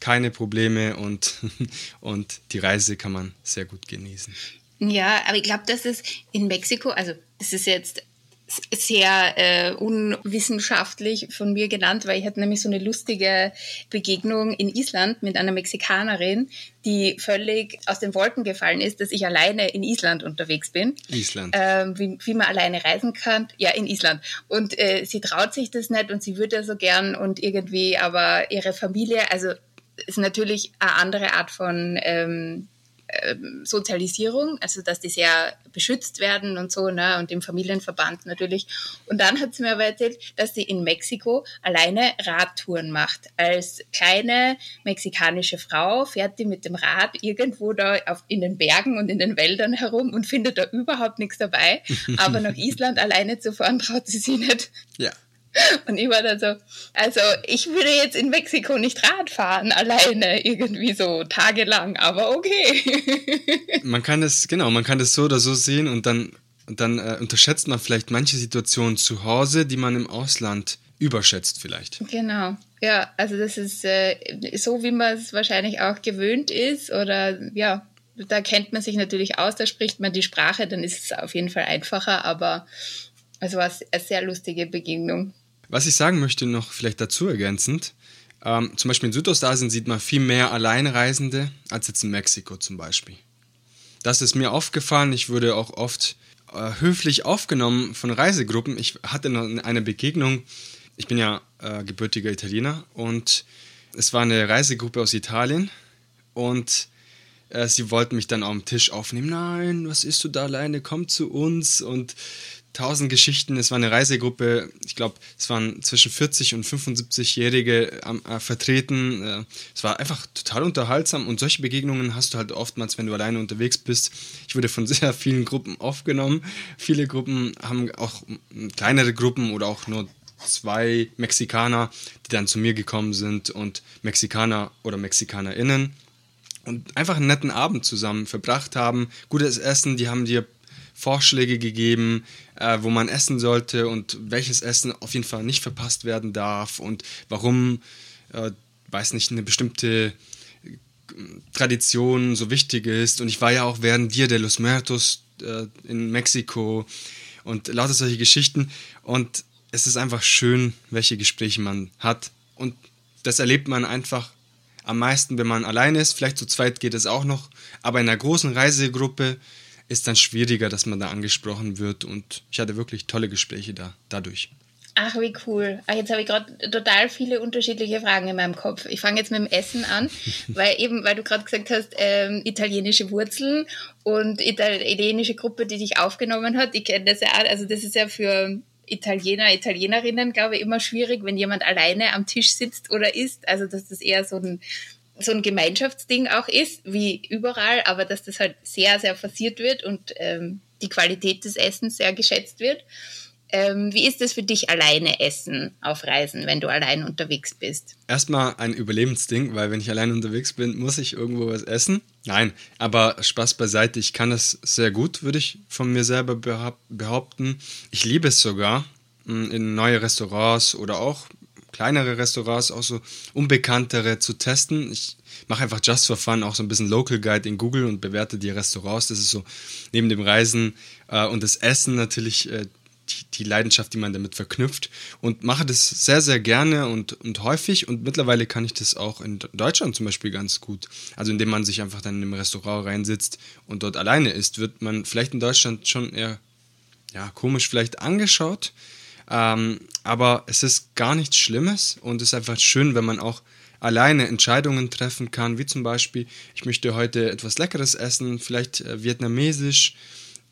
keine Probleme und, [laughs] und die Reise kann man sehr gut genießen. Ja, aber ich glaube, dass es in Mexiko, also das ist jetzt sehr äh, unwissenschaftlich von mir genannt, weil ich hatte nämlich so eine lustige Begegnung in Island mit einer Mexikanerin, die völlig aus den Wolken gefallen ist, dass ich alleine in Island unterwegs bin. Island. Ähm, wie, wie man alleine reisen kann. Ja, in Island. Und äh, sie traut sich das nicht und sie würde so gern und irgendwie, aber ihre Familie, also ist natürlich eine andere Art von ähm, ähm, Sozialisierung, also dass die sehr beschützt werden und so, ne, und im Familienverband natürlich. Und dann hat sie mir aber erzählt, dass sie in Mexiko alleine Radtouren macht. Als kleine mexikanische Frau fährt die mit dem Rad irgendwo da auf, in den Bergen und in den Wäldern herum und findet da überhaupt nichts dabei. [laughs] Aber nach Island alleine zu fahren, traut sie sich nicht. Ja. [laughs] Und ich war dann so, also ich würde jetzt in Mexiko nicht Rad fahren, alleine, irgendwie so tagelang, aber okay. [laughs] man kann das, genau, man kann das so oder so sehen und dann, dann äh, unterschätzt man vielleicht manche Situationen zu Hause, die man im Ausland überschätzt vielleicht. Genau. Ja, also das ist äh, so, wie man es wahrscheinlich auch gewöhnt ist oder ja, da kennt man sich natürlich aus, da spricht man die Sprache, dann ist es auf jeden Fall einfacher, aber es war eine sehr lustige Begegnung. Was ich sagen möchte, noch vielleicht dazu ergänzend, ähm, zum Beispiel in Südostasien sieht man viel mehr Alleinreisende als jetzt in Mexiko zum Beispiel. Das ist mir aufgefallen. Ich wurde auch oft äh, höflich aufgenommen von Reisegruppen. Ich hatte noch eine Begegnung. Ich bin ja äh, gebürtiger Italiener und es war eine Reisegruppe aus Italien und äh, sie wollten mich dann am Tisch aufnehmen. Nein, was isst du da alleine? Komm zu uns und tausend Geschichten. Es war eine Reisegruppe, ich glaube, es waren zwischen 40 und 75-Jährige äh, vertreten. Äh, es war einfach total unterhaltsam und solche Begegnungen hast du halt oftmals, wenn du alleine unterwegs bist. Ich wurde von [laughs] sehr vielen Gruppen aufgenommen. Viele Gruppen haben auch kleinere Gruppen oder auch nur zwei Mexikaner, die dann zu mir gekommen sind und Mexikaner oder MexikanerInnen und einfach einen netten Abend zusammen verbracht haben. Gutes Essen, die haben dir Vorschläge gegeben, äh, wo man essen sollte und welches Essen auf jeden Fall nicht verpasst werden darf und warum, äh, weiß nicht, eine bestimmte äh, Tradition so wichtig ist. Und ich war ja auch während Dia de los Muertos äh, in Mexiko und lauter solche Geschichten. Und es ist einfach schön, welche Gespräche man hat. Und das erlebt man einfach am meisten, wenn man alleine ist. Vielleicht zu zweit geht es auch noch. Aber in einer großen Reisegruppe ist dann schwieriger, dass man da angesprochen wird. Und ich hatte wirklich tolle Gespräche da dadurch. Ach, wie cool. Ach, jetzt habe ich gerade total viele unterschiedliche Fragen in meinem Kopf. Ich fange jetzt mit dem Essen an, [laughs] weil eben, weil du gerade gesagt hast, ähm, italienische Wurzeln und italienische Gruppe, die dich aufgenommen hat. Ich kenne das ja auch, also das ist ja für Italiener, Italienerinnen, glaube ich, immer schwierig, wenn jemand alleine am Tisch sitzt oder isst. Also, dass das eher so ein so ein Gemeinschaftsding auch ist, wie überall, aber dass das halt sehr, sehr forciert wird und ähm, die Qualität des Essens sehr geschätzt wird. Ähm, wie ist es für dich alleine essen auf Reisen, wenn du allein unterwegs bist? Erstmal ein Überlebensding, weil wenn ich allein unterwegs bin, muss ich irgendwo was essen. Nein, aber Spaß beiseite, ich kann das sehr gut, würde ich von mir selber behaupten. Ich liebe es sogar, in neue Restaurants oder auch kleinere Restaurants, auch so unbekanntere zu testen. Ich mache einfach just for fun auch so ein bisschen Local Guide in Google und bewerte die Restaurants. Das ist so neben dem Reisen äh, und das Essen natürlich äh, die, die, Leidenschaft, die man damit verknüpft und mache das sehr, sehr gerne und, und häufig und mittlerweile kann ich das auch in Deutschland zum Beispiel ganz gut. Also indem man sich einfach dann in einem Restaurant reinsitzt und dort alleine ist, wird man vielleicht in Deutschland schon eher ja, komisch vielleicht angeschaut. Ähm, aber es ist gar nichts Schlimmes und es ist einfach schön, wenn man auch alleine Entscheidungen treffen kann, wie zum Beispiel, ich möchte heute etwas Leckeres essen, vielleicht äh, vietnamesisch.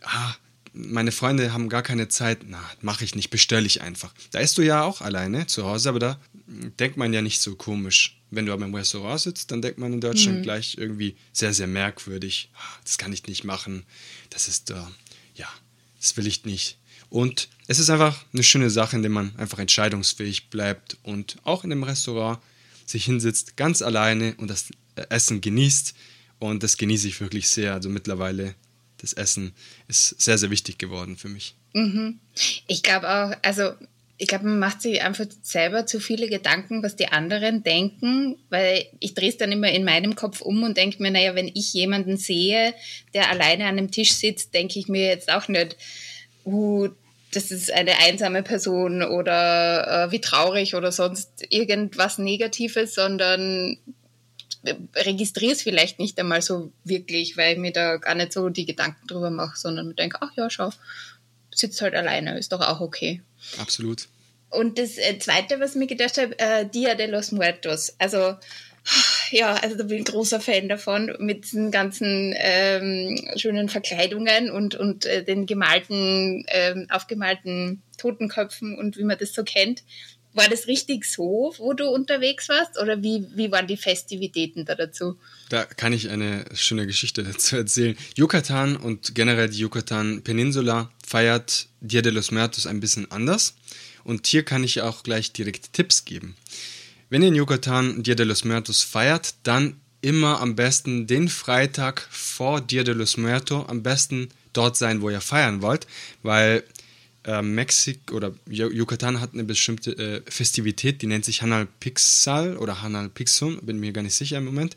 Ah, meine Freunde haben gar keine Zeit. Na, mache ich nicht, bestelle ich einfach. Da isst du ja auch alleine zu Hause, aber da denkt man ja nicht so komisch. Wenn du aber im Restaurant sitzt, dann denkt man in Deutschland mhm. gleich irgendwie sehr, sehr merkwürdig. Ah, das kann ich nicht machen. Das ist, äh, ja, das will ich nicht. Und es ist einfach eine schöne Sache, indem man einfach entscheidungsfähig bleibt und auch in einem Restaurant sich hinsetzt, ganz alleine und das Essen genießt. Und das genieße ich wirklich sehr. Also mittlerweile, das Essen ist sehr, sehr wichtig geworden für mich. Mhm. Ich glaube auch, also ich glaube, man macht sich einfach selber zu viele Gedanken, was die anderen denken, weil ich drehe es dann immer in meinem Kopf um und denke mir, naja, wenn ich jemanden sehe, der alleine an einem Tisch sitzt, denke ich mir jetzt auch nicht, uh, das ist eine einsame Person oder äh, wie traurig oder sonst irgendwas Negatives, sondern registriere es vielleicht nicht einmal so wirklich, weil ich mir da gar nicht so die Gedanken drüber mache, sondern denke, ach ja, schau, sitzt halt alleine, ist doch auch okay. Absolut. Und das äh, Zweite, was ich mir gedacht habe, äh, Dia de los Muertos. Also, ja, also da bin ich großer Fan davon, mit diesen ganzen ähm, schönen Verkleidungen und, und äh, den gemalten, ähm, aufgemalten Totenköpfen und wie man das so kennt. War das richtig so, wo du unterwegs warst? Oder wie, wie waren die Festivitäten da dazu? Da kann ich eine schöne Geschichte [laughs] dazu erzählen. Yucatan und generell die Yucatan Peninsula feiert Dia de los Muertos ein bisschen anders. Und hier kann ich auch gleich direkt Tipps geben. Wenn ihr in Yucatan Dia de los Muertos feiert, dann immer am besten den Freitag vor Dia de los Muertos am besten dort sein, wo ihr feiern wollt, weil äh, Mexiko oder Yucatan hat eine bestimmte äh, Festivität, die nennt sich Hanal Pixal oder Hanal Pixum, bin mir gar nicht sicher im Moment.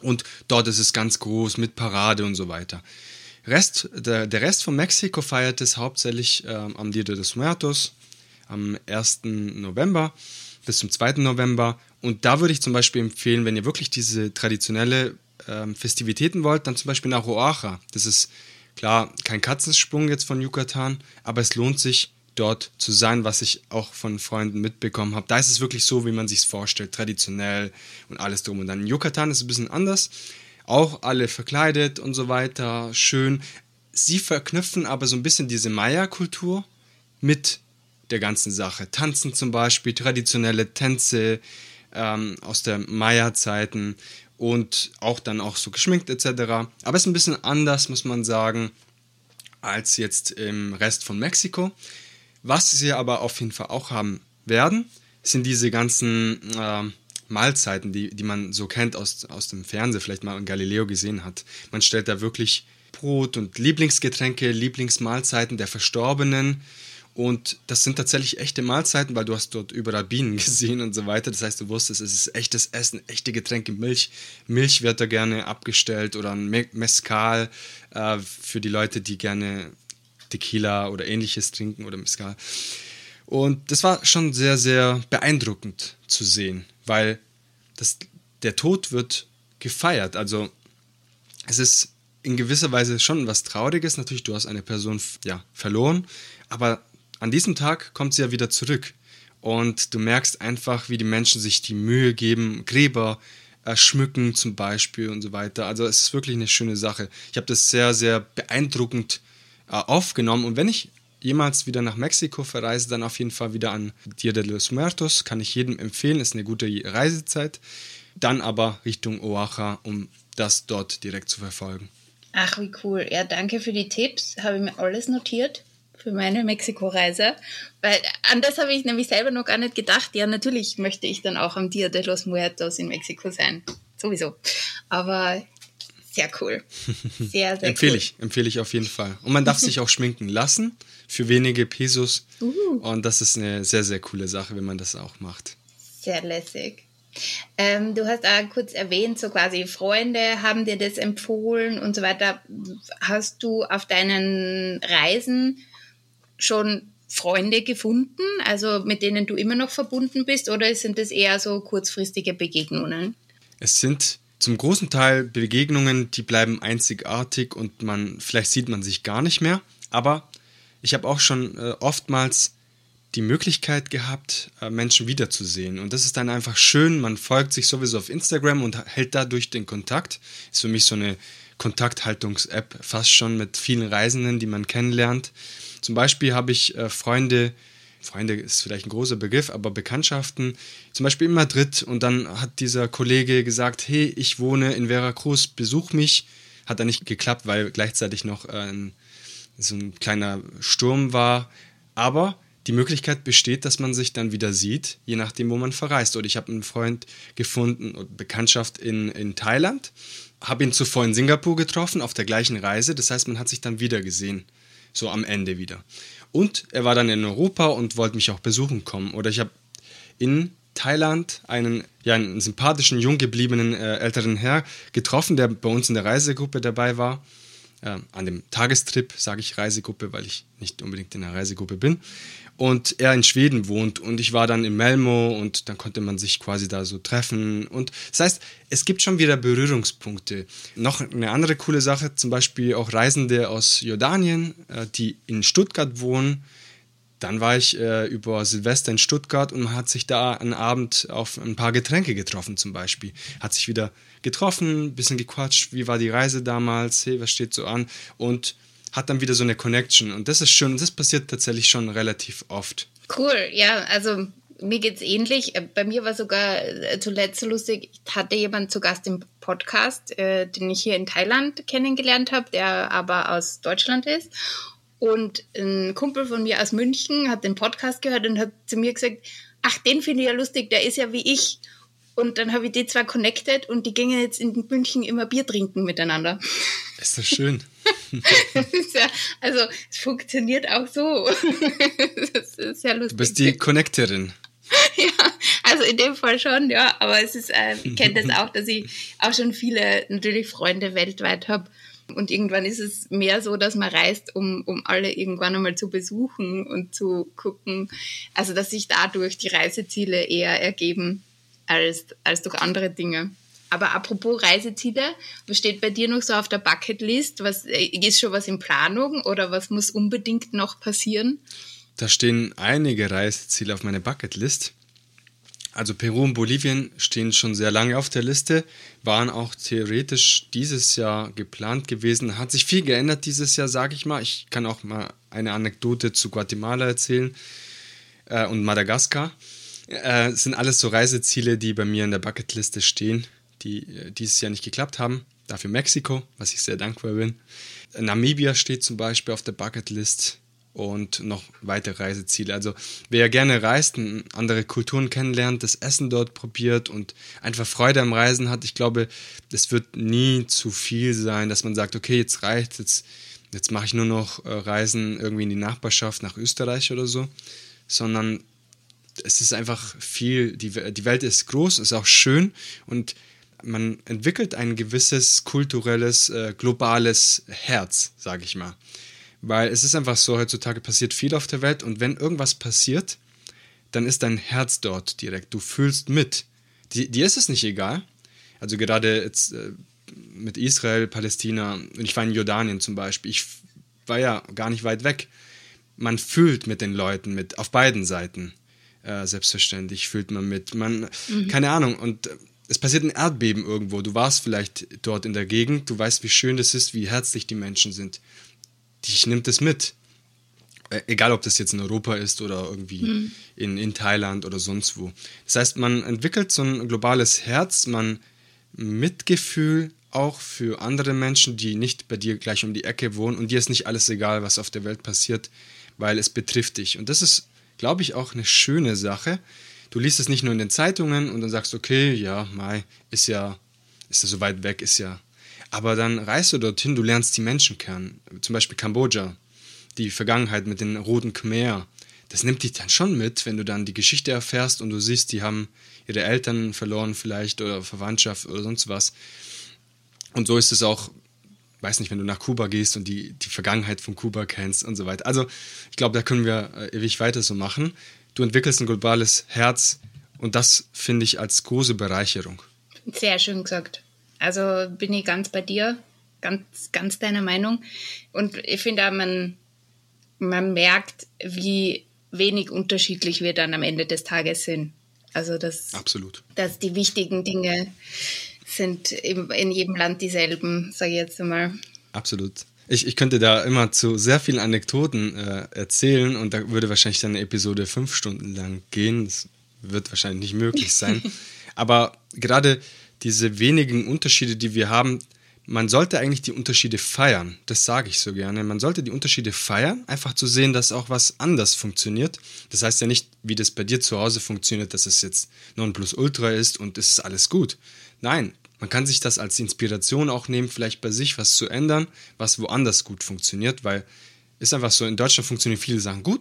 Und dort ist es ganz groß mit Parade und so weiter. Rest, der, der Rest von Mexiko feiert es hauptsächlich äh, am Dia de los Muertos, am 1. November bis zum 2. November. Und da würde ich zum Beispiel empfehlen, wenn ihr wirklich diese traditionelle ähm, Festivitäten wollt, dann zum Beispiel nach Oaxaca. Das ist klar kein Katzensprung jetzt von Yucatan, aber es lohnt sich dort zu sein, was ich auch von Freunden mitbekommen habe. Da ist es wirklich so, wie man sich es vorstellt, traditionell und alles drum und dann. In Yucatan ist es ein bisschen anders, auch alle verkleidet und so weiter, schön. Sie verknüpfen aber so ein bisschen diese Maya-Kultur mit der ganzen Sache. Tanzen zum Beispiel, traditionelle Tänze ähm, aus der Maya-Zeiten und auch dann auch so geschminkt etc. Aber es ist ein bisschen anders, muss man sagen, als jetzt im Rest von Mexiko. Was sie aber auf jeden Fall auch haben werden, sind diese ganzen äh, Mahlzeiten, die, die man so kennt aus, aus dem Fernsehen, vielleicht mal in Galileo gesehen hat. Man stellt da wirklich Brot und Lieblingsgetränke, Lieblingsmahlzeiten der Verstorbenen und das sind tatsächlich echte Mahlzeiten, weil du hast dort überall Bienen [laughs] gesehen und so weiter. Das heißt, du wusstest, es ist echtes Essen, echte Getränke, Milch. Milch wird da gerne abgestellt oder ein Mezcal äh, für die Leute, die gerne Tequila oder ähnliches trinken oder Mezcal. Und das war schon sehr, sehr beeindruckend zu sehen, weil das, der Tod wird gefeiert. Also es ist in gewisser Weise schon was Trauriges. Natürlich, du hast eine Person ja, verloren, aber an diesem Tag kommt sie ja wieder zurück. Und du merkst einfach, wie die Menschen sich die Mühe geben, Gräber äh, schmücken zum Beispiel und so weiter. Also es ist wirklich eine schöne Sache. Ich habe das sehr, sehr beeindruckend äh, aufgenommen. Und wenn ich jemals wieder nach Mexiko verreise, dann auf jeden Fall wieder an Dia de los Muertos. Kann ich jedem empfehlen, ist eine gute Reisezeit. Dann aber Richtung Oaxaca, um das dort direkt zu verfolgen. Ach, wie cool. Ja, danke für die Tipps. Habe ich mir alles notiert für meine Mexiko-Reise. Weil an das habe ich nämlich selber noch gar nicht gedacht. Ja, natürlich möchte ich dann auch am Dia de los Muertos in Mexiko sein. Sowieso. Aber sehr cool. [laughs] Sehr, sehr empfehle cool. ich, empfehle ich auf jeden Fall. Und man darf sich auch schminken lassen für wenige Pesos. Uh. Und das ist eine sehr, sehr coole Sache, wenn man das auch macht. Sehr lässig. Ähm, du hast auch kurz erwähnt, so quasi Freunde haben dir das empfohlen und so weiter. Hast du auf deinen Reisen schon Freunde gefunden, also mit denen du immer noch verbunden bist, oder sind es eher so kurzfristige Begegnungen? Es sind zum großen Teil Begegnungen, die bleiben einzigartig und man vielleicht sieht man sich gar nicht mehr. Aber ich habe auch schon äh, oftmals die Möglichkeit gehabt, äh, Menschen wiederzusehen. Und das ist dann einfach schön. Man folgt sich sowieso auf Instagram und hält dadurch den Kontakt. Ist für mich so eine Kontakthaltungs-App, fast schon mit vielen Reisenden, die man kennenlernt. Zum Beispiel habe ich äh, Freunde, Freunde ist vielleicht ein großer Begriff, aber Bekanntschaften, zum Beispiel in Madrid und dann hat dieser Kollege gesagt, hey, ich wohne in Veracruz, besuch mich. Hat dann nicht geklappt, weil gleichzeitig noch äh, so ein kleiner Sturm war. Aber die Möglichkeit besteht, dass man sich dann wieder sieht, je nachdem, wo man verreist. Oder ich habe einen Freund gefunden, Bekanntschaft in, in Thailand, habe ihn zuvor in Singapur getroffen, auf der gleichen Reise. Das heißt, man hat sich dann wieder gesehen so am Ende wieder. Und er war dann in Europa und wollte mich auch besuchen kommen. Oder ich habe in Thailand einen, ja, einen sympathischen, jung gebliebenen äh, älteren Herr getroffen, der bei uns in der Reisegruppe dabei war. Äh, an dem Tagestrip sage ich Reisegruppe, weil ich nicht unbedingt in der Reisegruppe bin. Und er in Schweden wohnt und ich war dann in Melmo und dann konnte man sich quasi da so treffen. Und das heißt, es gibt schon wieder Berührungspunkte. Noch eine andere coole Sache, zum Beispiel auch Reisende aus Jordanien, äh, die in Stuttgart wohnen dann war ich äh, über Silvester in Stuttgart und man hat sich da einen Abend auf ein paar Getränke getroffen zum Beispiel. Hat sich wieder getroffen, bisschen gequatscht, wie war die Reise damals, hey, was steht so an und hat dann wieder so eine Connection und das ist schön das passiert tatsächlich schon relativ oft. Cool, ja, also mir geht es ähnlich. Äh, bei mir war sogar äh, zuletzt lustig, ich hatte jemanden zu Gast im Podcast, äh, den ich hier in Thailand kennengelernt habe, der aber aus Deutschland ist. Und ein Kumpel von mir aus München hat den Podcast gehört und hat zu mir gesagt, ach, den finde ich ja lustig, der ist ja wie ich. Und dann habe ich die zwei connected und die gingen jetzt in München immer Bier trinken miteinander. Ist [laughs] das schön. ist ja, also es funktioniert auch so. [laughs] das ist ja lustig. Du bist die Connectorin. [laughs] ja, also in dem Fall schon, ja. Aber es ist, äh, ich kenne das auch, dass ich auch schon viele natürlich Freunde weltweit habe und irgendwann ist es mehr so, dass man reist, um, um alle irgendwann einmal zu besuchen und zu gucken. Also, dass sich dadurch die Reiseziele eher ergeben als, als durch andere Dinge. Aber apropos Reiseziele, was steht bei dir noch so auf der Bucketlist? Was, ist schon was in Planung oder was muss unbedingt noch passieren? Da stehen einige Reiseziele auf meiner Bucketlist. Also Peru und Bolivien stehen schon sehr lange auf der Liste, waren auch theoretisch dieses Jahr geplant gewesen. Hat sich viel geändert dieses Jahr, sage ich mal. Ich kann auch mal eine Anekdote zu Guatemala erzählen äh, und Madagaskar. Äh, sind alles so Reiseziele, die bei mir in der Bucketliste stehen, die äh, dieses Jahr nicht geklappt haben. Dafür Mexiko, was ich sehr dankbar bin. Namibia steht zum Beispiel auf der Bucketlist und noch weitere Reiseziele. Also wer gerne reist, andere Kulturen kennenlernt, das Essen dort probiert und einfach Freude am Reisen hat, ich glaube, es wird nie zu viel sein, dass man sagt, okay, jetzt reicht, jetzt, jetzt mache ich nur noch äh, Reisen irgendwie in die Nachbarschaft nach Österreich oder so, sondern es ist einfach viel, die, die Welt ist groß, ist auch schön und man entwickelt ein gewisses kulturelles, äh, globales Herz, sage ich mal. Weil es ist einfach so, heutzutage passiert viel auf der Welt und wenn irgendwas passiert, dann ist dein Herz dort direkt. Du fühlst mit. Dir ist es nicht egal. Also gerade jetzt äh, mit Israel, Palästina, ich war in Jordanien zum Beispiel, ich war ja gar nicht weit weg. Man fühlt mit den Leuten mit, auf beiden Seiten. Äh, selbstverständlich fühlt man mit. Man, mhm. keine Ahnung, und äh, es passiert ein Erdbeben irgendwo. Du warst vielleicht dort in der Gegend, du weißt, wie schön das ist, wie herzlich die Menschen sind dich nimmt es mit. Äh, egal, ob das jetzt in Europa ist oder irgendwie mhm. in, in Thailand oder sonst wo. Das heißt, man entwickelt so ein globales Herz, man Mitgefühl auch für andere Menschen, die nicht bei dir gleich um die Ecke wohnen und dir ist nicht alles egal, was auf der Welt passiert, weil es betrifft dich. Und das ist, glaube ich, auch eine schöne Sache. Du liest es nicht nur in den Zeitungen und dann sagst, okay, ja, Mai, ist ja, ist ja so weit weg, ist ja aber dann reist du dorthin, du lernst die Menschen kennen. Zum Beispiel Kambodscha, die Vergangenheit mit den roten Khmer. Das nimmt dich dann schon mit, wenn du dann die Geschichte erfährst und du siehst, die haben ihre Eltern verloren vielleicht oder Verwandtschaft oder sonst was. Und so ist es auch, weiß nicht, wenn du nach Kuba gehst und die, die Vergangenheit von Kuba kennst und so weiter. Also ich glaube, da können wir äh, ewig weiter so machen. Du entwickelst ein globales Herz und das finde ich als große Bereicherung. Sehr schön gesagt. Also bin ich ganz bei dir, ganz, ganz deiner Meinung. Und ich finde auch, man, man merkt, wie wenig unterschiedlich wir dann am Ende des Tages sind. Also dass, Absolut. dass die wichtigen Dinge sind in jedem Land dieselben, sage ich jetzt einmal. Absolut. Ich, ich könnte da immer zu sehr vielen Anekdoten äh, erzählen und da würde wahrscheinlich dann eine Episode fünf Stunden lang gehen. Das wird wahrscheinlich nicht möglich sein. [laughs] Aber gerade diese wenigen Unterschiede, die wir haben, man sollte eigentlich die Unterschiede feiern. Das sage ich so gerne. Man sollte die Unterschiede feiern, einfach zu sehen, dass auch was anders funktioniert. Das heißt ja nicht, wie das bei dir zu Hause funktioniert, dass es jetzt Nonplusultra ist und es ist alles gut. Nein, man kann sich das als Inspiration auch nehmen, vielleicht bei sich was zu ändern, was woanders gut funktioniert, weil ist einfach so, in Deutschland funktionieren viele Sachen gut.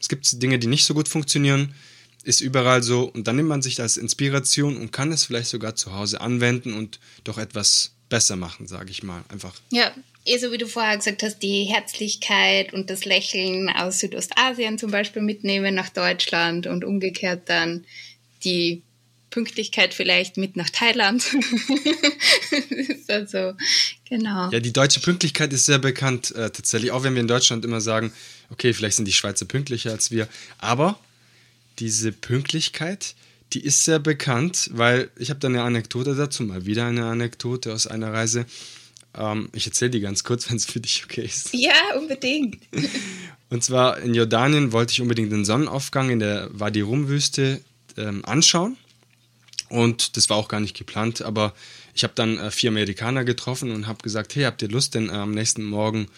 Es gibt Dinge, die nicht so gut funktionieren. Ist überall so. Und dann nimmt man sich das als Inspiration und kann es vielleicht sogar zu Hause anwenden und doch etwas besser machen, sage ich mal. Einfach. Ja, eh so wie du vorher gesagt hast, die Herzlichkeit und das Lächeln aus Südostasien zum Beispiel mitnehmen nach Deutschland und umgekehrt dann die Pünktlichkeit vielleicht mit nach Thailand. [laughs] also, genau. Ja, die deutsche Pünktlichkeit ist sehr bekannt äh, tatsächlich, auch wenn wir in Deutschland immer sagen, okay, vielleicht sind die Schweizer pünktlicher als wir, aber diese Pünktlichkeit, die ist sehr bekannt, weil ich habe da eine Anekdote dazu, mal wieder eine Anekdote aus einer Reise. Ähm, ich erzähle die ganz kurz, [laughs] wenn es für dich okay ist. Ja, unbedingt. [laughs] Und zwar in Jordanien wollte ich unbedingt den Sonnenaufgang in der Wadi Rum-Wüste ähm, anschauen. Und das war auch gar nicht geplant, aber ich habe dann äh, vier Amerikaner getroffen und habe gesagt, hey, habt ihr Lust denn äh, am nächsten Morgen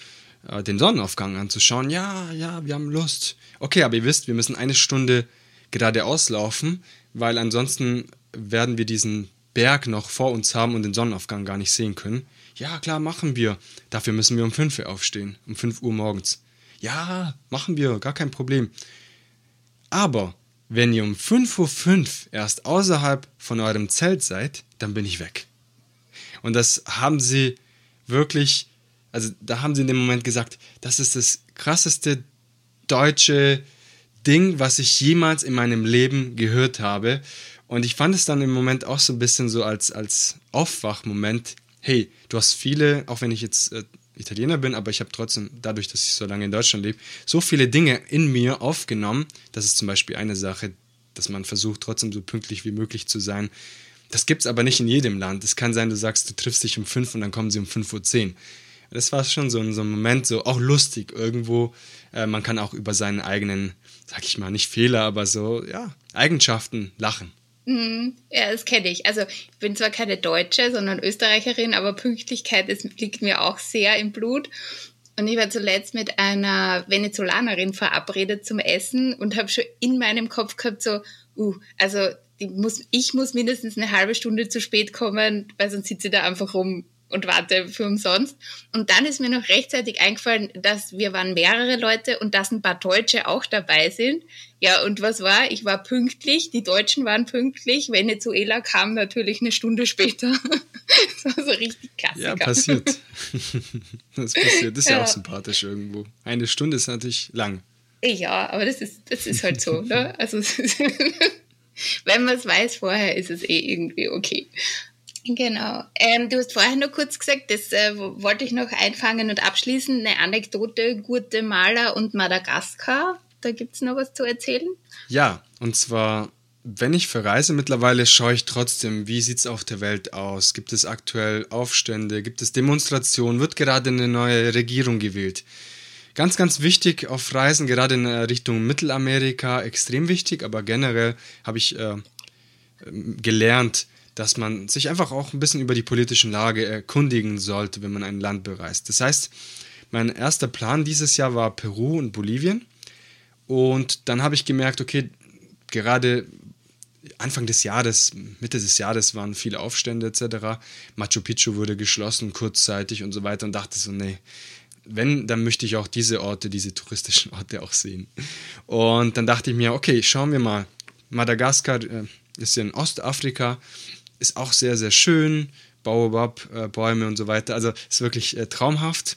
äh, den Sonnenaufgang anzuschauen? Ja, ja, wir haben Lust. Okay, aber ihr wisst, wir müssen eine Stunde geradeaus laufen, weil ansonsten werden wir diesen Berg noch vor uns haben und den Sonnenaufgang gar nicht sehen können. Ja, klar, machen wir. Dafür müssen wir um 5 Uhr aufstehen, um 5 Uhr morgens. Ja, machen wir, gar kein Problem. Aber wenn ihr um 5.05 Uhr erst außerhalb von eurem Zelt seid, dann bin ich weg. Und das haben sie wirklich, also da haben sie in dem Moment gesagt, das ist das krasseste deutsche Ding, was ich jemals in meinem Leben gehört habe. Und ich fand es dann im Moment auch so ein bisschen so als, als Aufwachmoment. Hey, du hast viele, auch wenn ich jetzt äh, Italiener bin, aber ich habe trotzdem, dadurch, dass ich so lange in Deutschland lebe, so viele Dinge in mir aufgenommen. Das ist zum Beispiel eine Sache, dass man versucht, trotzdem so pünktlich wie möglich zu sein. Das gibt es aber nicht in jedem Land. Es kann sein, du sagst, du triffst dich um 5 und dann kommen sie um 5.10 Uhr. Das war schon so, so ein Moment, so auch lustig irgendwo. Äh, man kann auch über seinen eigenen, sag ich mal, nicht Fehler, aber so, ja, Eigenschaften lachen. Mhm. Ja, das kenne ich. Also ich bin zwar keine Deutsche, sondern Österreicherin, aber Pünktlichkeit das liegt mir auch sehr im Blut. Und ich war zuletzt mit einer Venezolanerin verabredet zum Essen und habe schon in meinem Kopf gehabt, so, uh, also muss, ich muss mindestens eine halbe Stunde zu spät kommen, weil sonst sitze ich da einfach rum und warte für umsonst. Und dann ist mir noch rechtzeitig eingefallen, dass wir waren mehrere Leute und dass ein paar Deutsche auch dabei sind. Ja, und was war? Ich war pünktlich, die Deutschen waren pünktlich, Venezuela kam natürlich eine Stunde später. [laughs] das war so richtig klassisch. Ja, passiert. [laughs] das passiert. Das ist ja. ja auch sympathisch irgendwo. Eine Stunde ist natürlich lang. Ja, aber das ist, das ist halt so. Ne? Also, [laughs] wenn man es weiß vorher, ist es eh irgendwie okay. Genau. Ähm, du hast vorher nur kurz gesagt, das äh, wollte ich noch einfangen und abschließen. Eine Anekdote, Guatemala und Madagaskar. Da gibt es noch was zu erzählen? Ja, und zwar, wenn ich verreise mittlerweile, schaue ich trotzdem, wie sieht es auf der Welt aus? Gibt es aktuell Aufstände? Gibt es Demonstrationen? Wird gerade eine neue Regierung gewählt? Ganz, ganz wichtig auf Reisen, gerade in Richtung Mittelamerika, extrem wichtig, aber generell habe ich äh, gelernt, dass man sich einfach auch ein bisschen über die politischen Lage erkundigen sollte, wenn man ein Land bereist. Das heißt, mein erster Plan dieses Jahr war Peru und Bolivien. Und dann habe ich gemerkt, okay, gerade Anfang des Jahres, Mitte des Jahres waren viele Aufstände etc. Machu Picchu wurde geschlossen kurzzeitig und so weiter und dachte so, nee, wenn, dann möchte ich auch diese Orte, diese touristischen Orte auch sehen. Und dann dachte ich mir, okay, schauen wir mal. Madagaskar äh, ist ja in Ostafrika ist auch sehr, sehr schön. Baobab, äh, Bäume und so weiter. Also ist wirklich äh, traumhaft.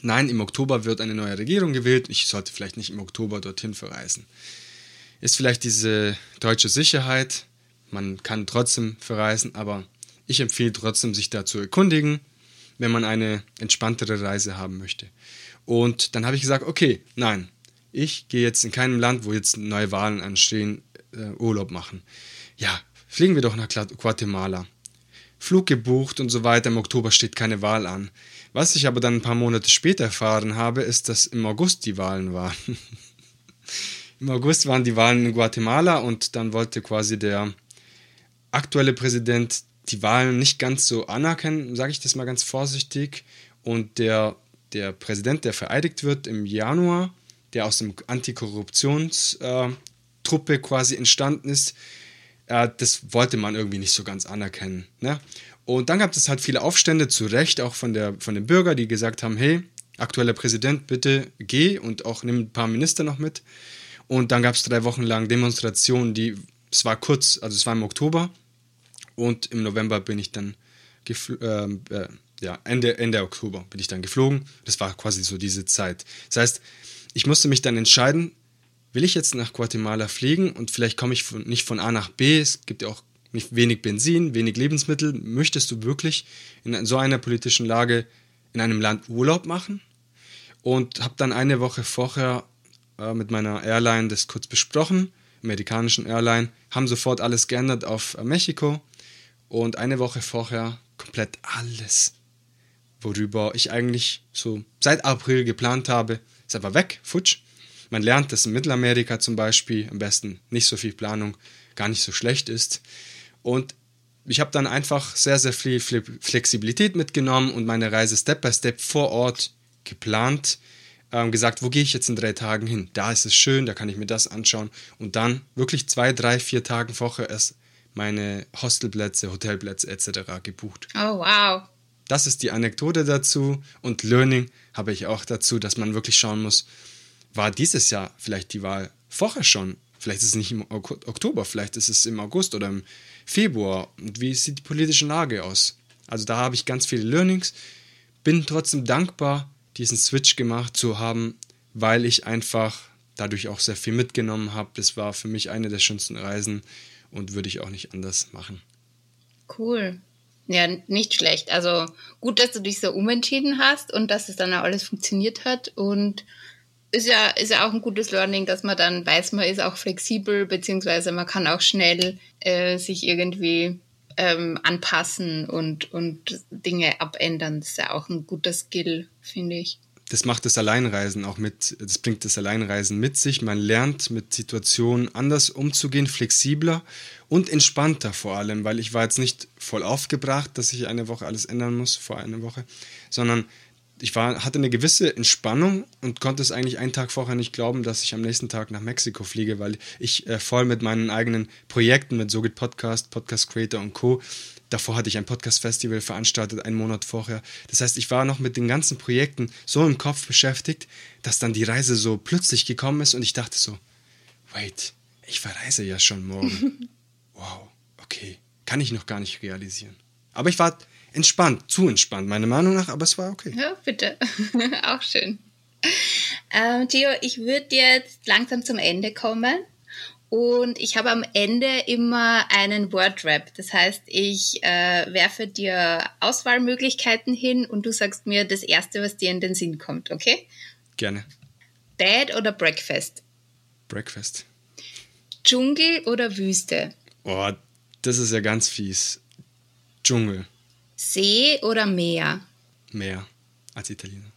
Nein, im Oktober wird eine neue Regierung gewählt. Ich sollte vielleicht nicht im Oktober dorthin verreisen. Ist vielleicht diese deutsche Sicherheit. Man kann trotzdem verreisen, aber ich empfehle trotzdem, sich da zu erkundigen, wenn man eine entspanntere Reise haben möchte. Und dann habe ich gesagt, okay, nein, ich gehe jetzt in keinem Land, wo jetzt neue Wahlen anstehen, äh, Urlaub machen. Ja, Fliegen wir doch nach Guatemala. Flug gebucht und so weiter, im Oktober steht keine Wahl an. Was ich aber dann ein paar Monate später erfahren habe, ist, dass im August die Wahlen waren. [laughs] Im August waren die Wahlen in Guatemala und dann wollte quasi der aktuelle Präsident die Wahlen nicht ganz so anerkennen, sage ich das mal ganz vorsichtig. Und der, der Präsident, der vereidigt wird im Januar, der aus dem Antikorruptionstruppe quasi entstanden ist, äh, das wollte man irgendwie nicht so ganz anerkennen. Ne? Und dann gab es halt viele Aufstände, zu Recht auch von, der, von den Bürgern, die gesagt haben, hey, aktueller Präsident, bitte geh und auch nimm ein paar Minister noch mit. Und dann gab es drei Wochen lang Demonstrationen, die, es war kurz, also es war im Oktober und im November bin ich dann, äh, äh, ja, Ende, Ende Oktober bin ich dann geflogen. Das war quasi so diese Zeit. Das heißt, ich musste mich dann entscheiden, will ich jetzt nach Guatemala fliegen und vielleicht komme ich von, nicht von A nach B, es gibt ja auch nicht wenig Benzin, wenig Lebensmittel. Möchtest du wirklich in so einer politischen Lage in einem Land Urlaub machen? Und habe dann eine Woche vorher äh, mit meiner Airline das kurz besprochen, amerikanischen Airline, haben sofort alles geändert auf äh, Mexiko und eine Woche vorher komplett alles, worüber ich eigentlich so seit April geplant habe, ist einfach weg, futsch. Man lernt, dass in Mittelamerika zum Beispiel am besten nicht so viel Planung gar nicht so schlecht ist. Und ich habe dann einfach sehr, sehr viel Flexibilität mitgenommen und meine Reise Step by Step vor Ort geplant. Ähm, gesagt, wo gehe ich jetzt in drei Tagen hin? Da ist es schön, da kann ich mir das anschauen. Und dann wirklich zwei, drei, vier Tagen vorher erst meine Hostelplätze, Hotelplätze etc. gebucht. Oh, wow. Das ist die Anekdote dazu. Und Learning habe ich auch dazu, dass man wirklich schauen muss, war dieses Jahr vielleicht die Wahl vorher schon? Vielleicht ist es nicht im Oktober, vielleicht ist es im August oder im Februar. Und wie sieht die politische Lage aus? Also da habe ich ganz viele Learnings. Bin trotzdem dankbar, diesen Switch gemacht zu haben, weil ich einfach dadurch auch sehr viel mitgenommen habe. Das war für mich eine der schönsten Reisen und würde ich auch nicht anders machen. Cool. Ja, nicht schlecht. Also gut, dass du dich so umentschieden hast und dass es dann auch alles funktioniert hat. Und ist ja, ist ja auch ein gutes Learning, dass man dann weiß, man ist auch flexibel, beziehungsweise man kann auch schnell äh, sich irgendwie ähm, anpassen und, und Dinge abändern. Das ist ja auch ein guter Skill, finde ich das macht das Alleinreisen auch mit, das bringt das Alleinreisen mit sich. Man lernt mit Situationen anders umzugehen, flexibler und entspannter vor allem, weil ich war jetzt nicht voll aufgebracht, dass ich eine Woche alles ändern muss, vor einer Woche, sondern ich war, hatte eine gewisse Entspannung und konnte es eigentlich einen Tag vorher nicht glauben, dass ich am nächsten Tag nach Mexiko fliege, weil ich äh, voll mit meinen eigenen Projekten, mit Sogit Podcast, Podcast Creator und Co. Davor hatte ich ein Podcast-Festival veranstaltet, einen Monat vorher. Das heißt, ich war noch mit den ganzen Projekten so im Kopf beschäftigt, dass dann die Reise so plötzlich gekommen ist und ich dachte so, wait, ich verreise ja schon morgen. [laughs] wow, okay, kann ich noch gar nicht realisieren. Aber ich war entspannt, zu entspannt, meiner Meinung nach, aber es war okay. Ja, bitte. [laughs] Auch schön. Ähm, Gio, ich würde jetzt langsam zum Ende kommen. Und ich habe am Ende immer einen Wordrap. Das heißt, ich äh, werfe dir Auswahlmöglichkeiten hin und du sagst mir das Erste, was dir in den Sinn kommt, okay? Gerne. Bed oder Breakfast? Breakfast. Dschungel oder Wüste? Oh, das ist ja ganz fies. Dschungel. See oder Meer? Meer als Italiener.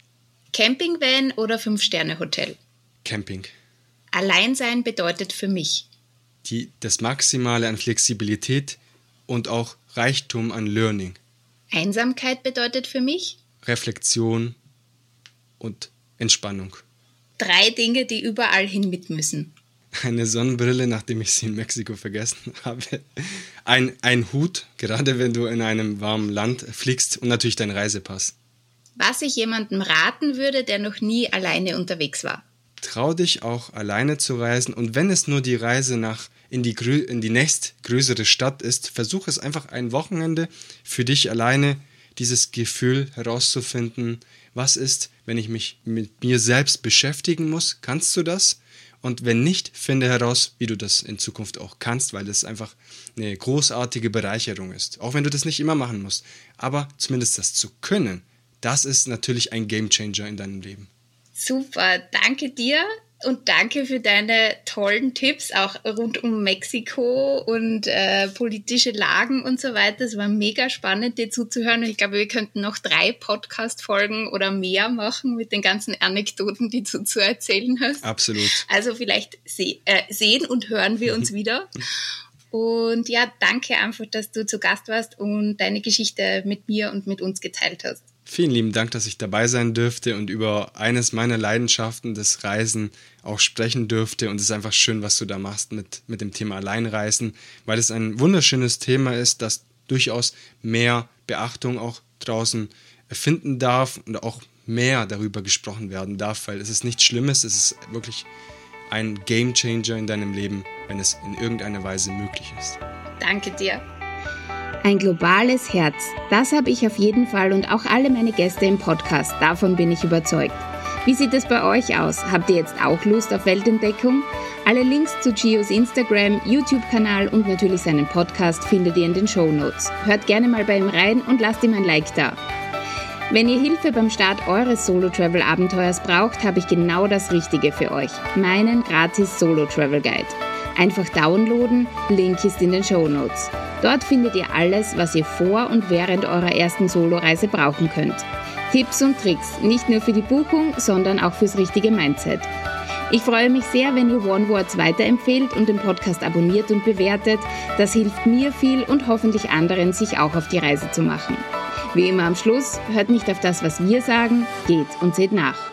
Campingvan oder Fünf-Sterne-Hotel? Camping. Alleinsein bedeutet für mich die, das Maximale an Flexibilität und auch Reichtum an Learning. Einsamkeit bedeutet für mich Reflexion und Entspannung. Drei Dinge, die überall hin mit müssen. Eine Sonnenbrille, nachdem ich sie in Mexiko vergessen [laughs] habe. Ein, ein Hut, gerade wenn du in einem warmen Land fliegst und natürlich dein Reisepass. Was ich jemandem raten würde, der noch nie alleine unterwegs war trau dich auch alleine zu reisen und wenn es nur die Reise nach in die, in die nächstgrößere Stadt ist, versuch es einfach ein Wochenende für dich alleine dieses Gefühl herauszufinden, was ist, wenn ich mich mit mir selbst beschäftigen muss, kannst du das? Und wenn nicht, finde heraus, wie du das in Zukunft auch kannst, weil es einfach eine großartige Bereicherung ist. Auch wenn du das nicht immer machen musst. Aber zumindest das zu können, das ist natürlich ein Gamechanger in deinem Leben. Super, danke dir und danke für deine tollen Tipps, auch rund um Mexiko und äh, politische Lagen und so weiter. Es war mega spannend, dir zuzuhören. Und ich glaube, wir könnten noch drei Podcast-Folgen oder mehr machen mit den ganzen Anekdoten, die du zu erzählen hast. Absolut. Also vielleicht se äh, sehen und hören wir uns [laughs] wieder. Und ja, danke einfach, dass du zu Gast warst und deine Geschichte mit mir und mit uns geteilt hast. Vielen lieben Dank, dass ich dabei sein dürfte und über eines meiner Leidenschaften, das Reisen, auch sprechen dürfte. Und es ist einfach schön, was du da machst mit, mit dem Thema Alleinreisen, weil es ein wunderschönes Thema ist, das durchaus mehr Beachtung auch draußen finden darf und auch mehr darüber gesprochen werden darf, weil es ist nichts Schlimmes, es ist wirklich ein Game Changer in deinem Leben, wenn es in irgendeiner Weise möglich ist. Danke dir. Ein globales Herz, das habe ich auf jeden Fall und auch alle meine Gäste im Podcast, davon bin ich überzeugt. Wie sieht es bei euch aus? Habt ihr jetzt auch Lust auf Weltentdeckung? Alle Links zu Gios Instagram, YouTube-Kanal und natürlich seinen Podcast findet ihr in den Show Notes. Hört gerne mal bei ihm rein und lasst ihm ein Like da. Wenn ihr Hilfe beim Start eures Solo-Travel-Abenteuers braucht, habe ich genau das Richtige für euch. Meinen gratis Solo-Travel-Guide. Einfach downloaden, Link ist in den Show Notes. Dort findet ihr alles, was ihr vor und während eurer ersten Soloreise brauchen könnt. Tipps und Tricks, nicht nur für die Buchung, sondern auch fürs richtige Mindset. Ich freue mich sehr, wenn ihr OneWords weiterempfehlt und den Podcast abonniert und bewertet. Das hilft mir viel und hoffentlich anderen, sich auch auf die Reise zu machen. Wie immer am Schluss, hört nicht auf das, was wir sagen, geht und seht nach.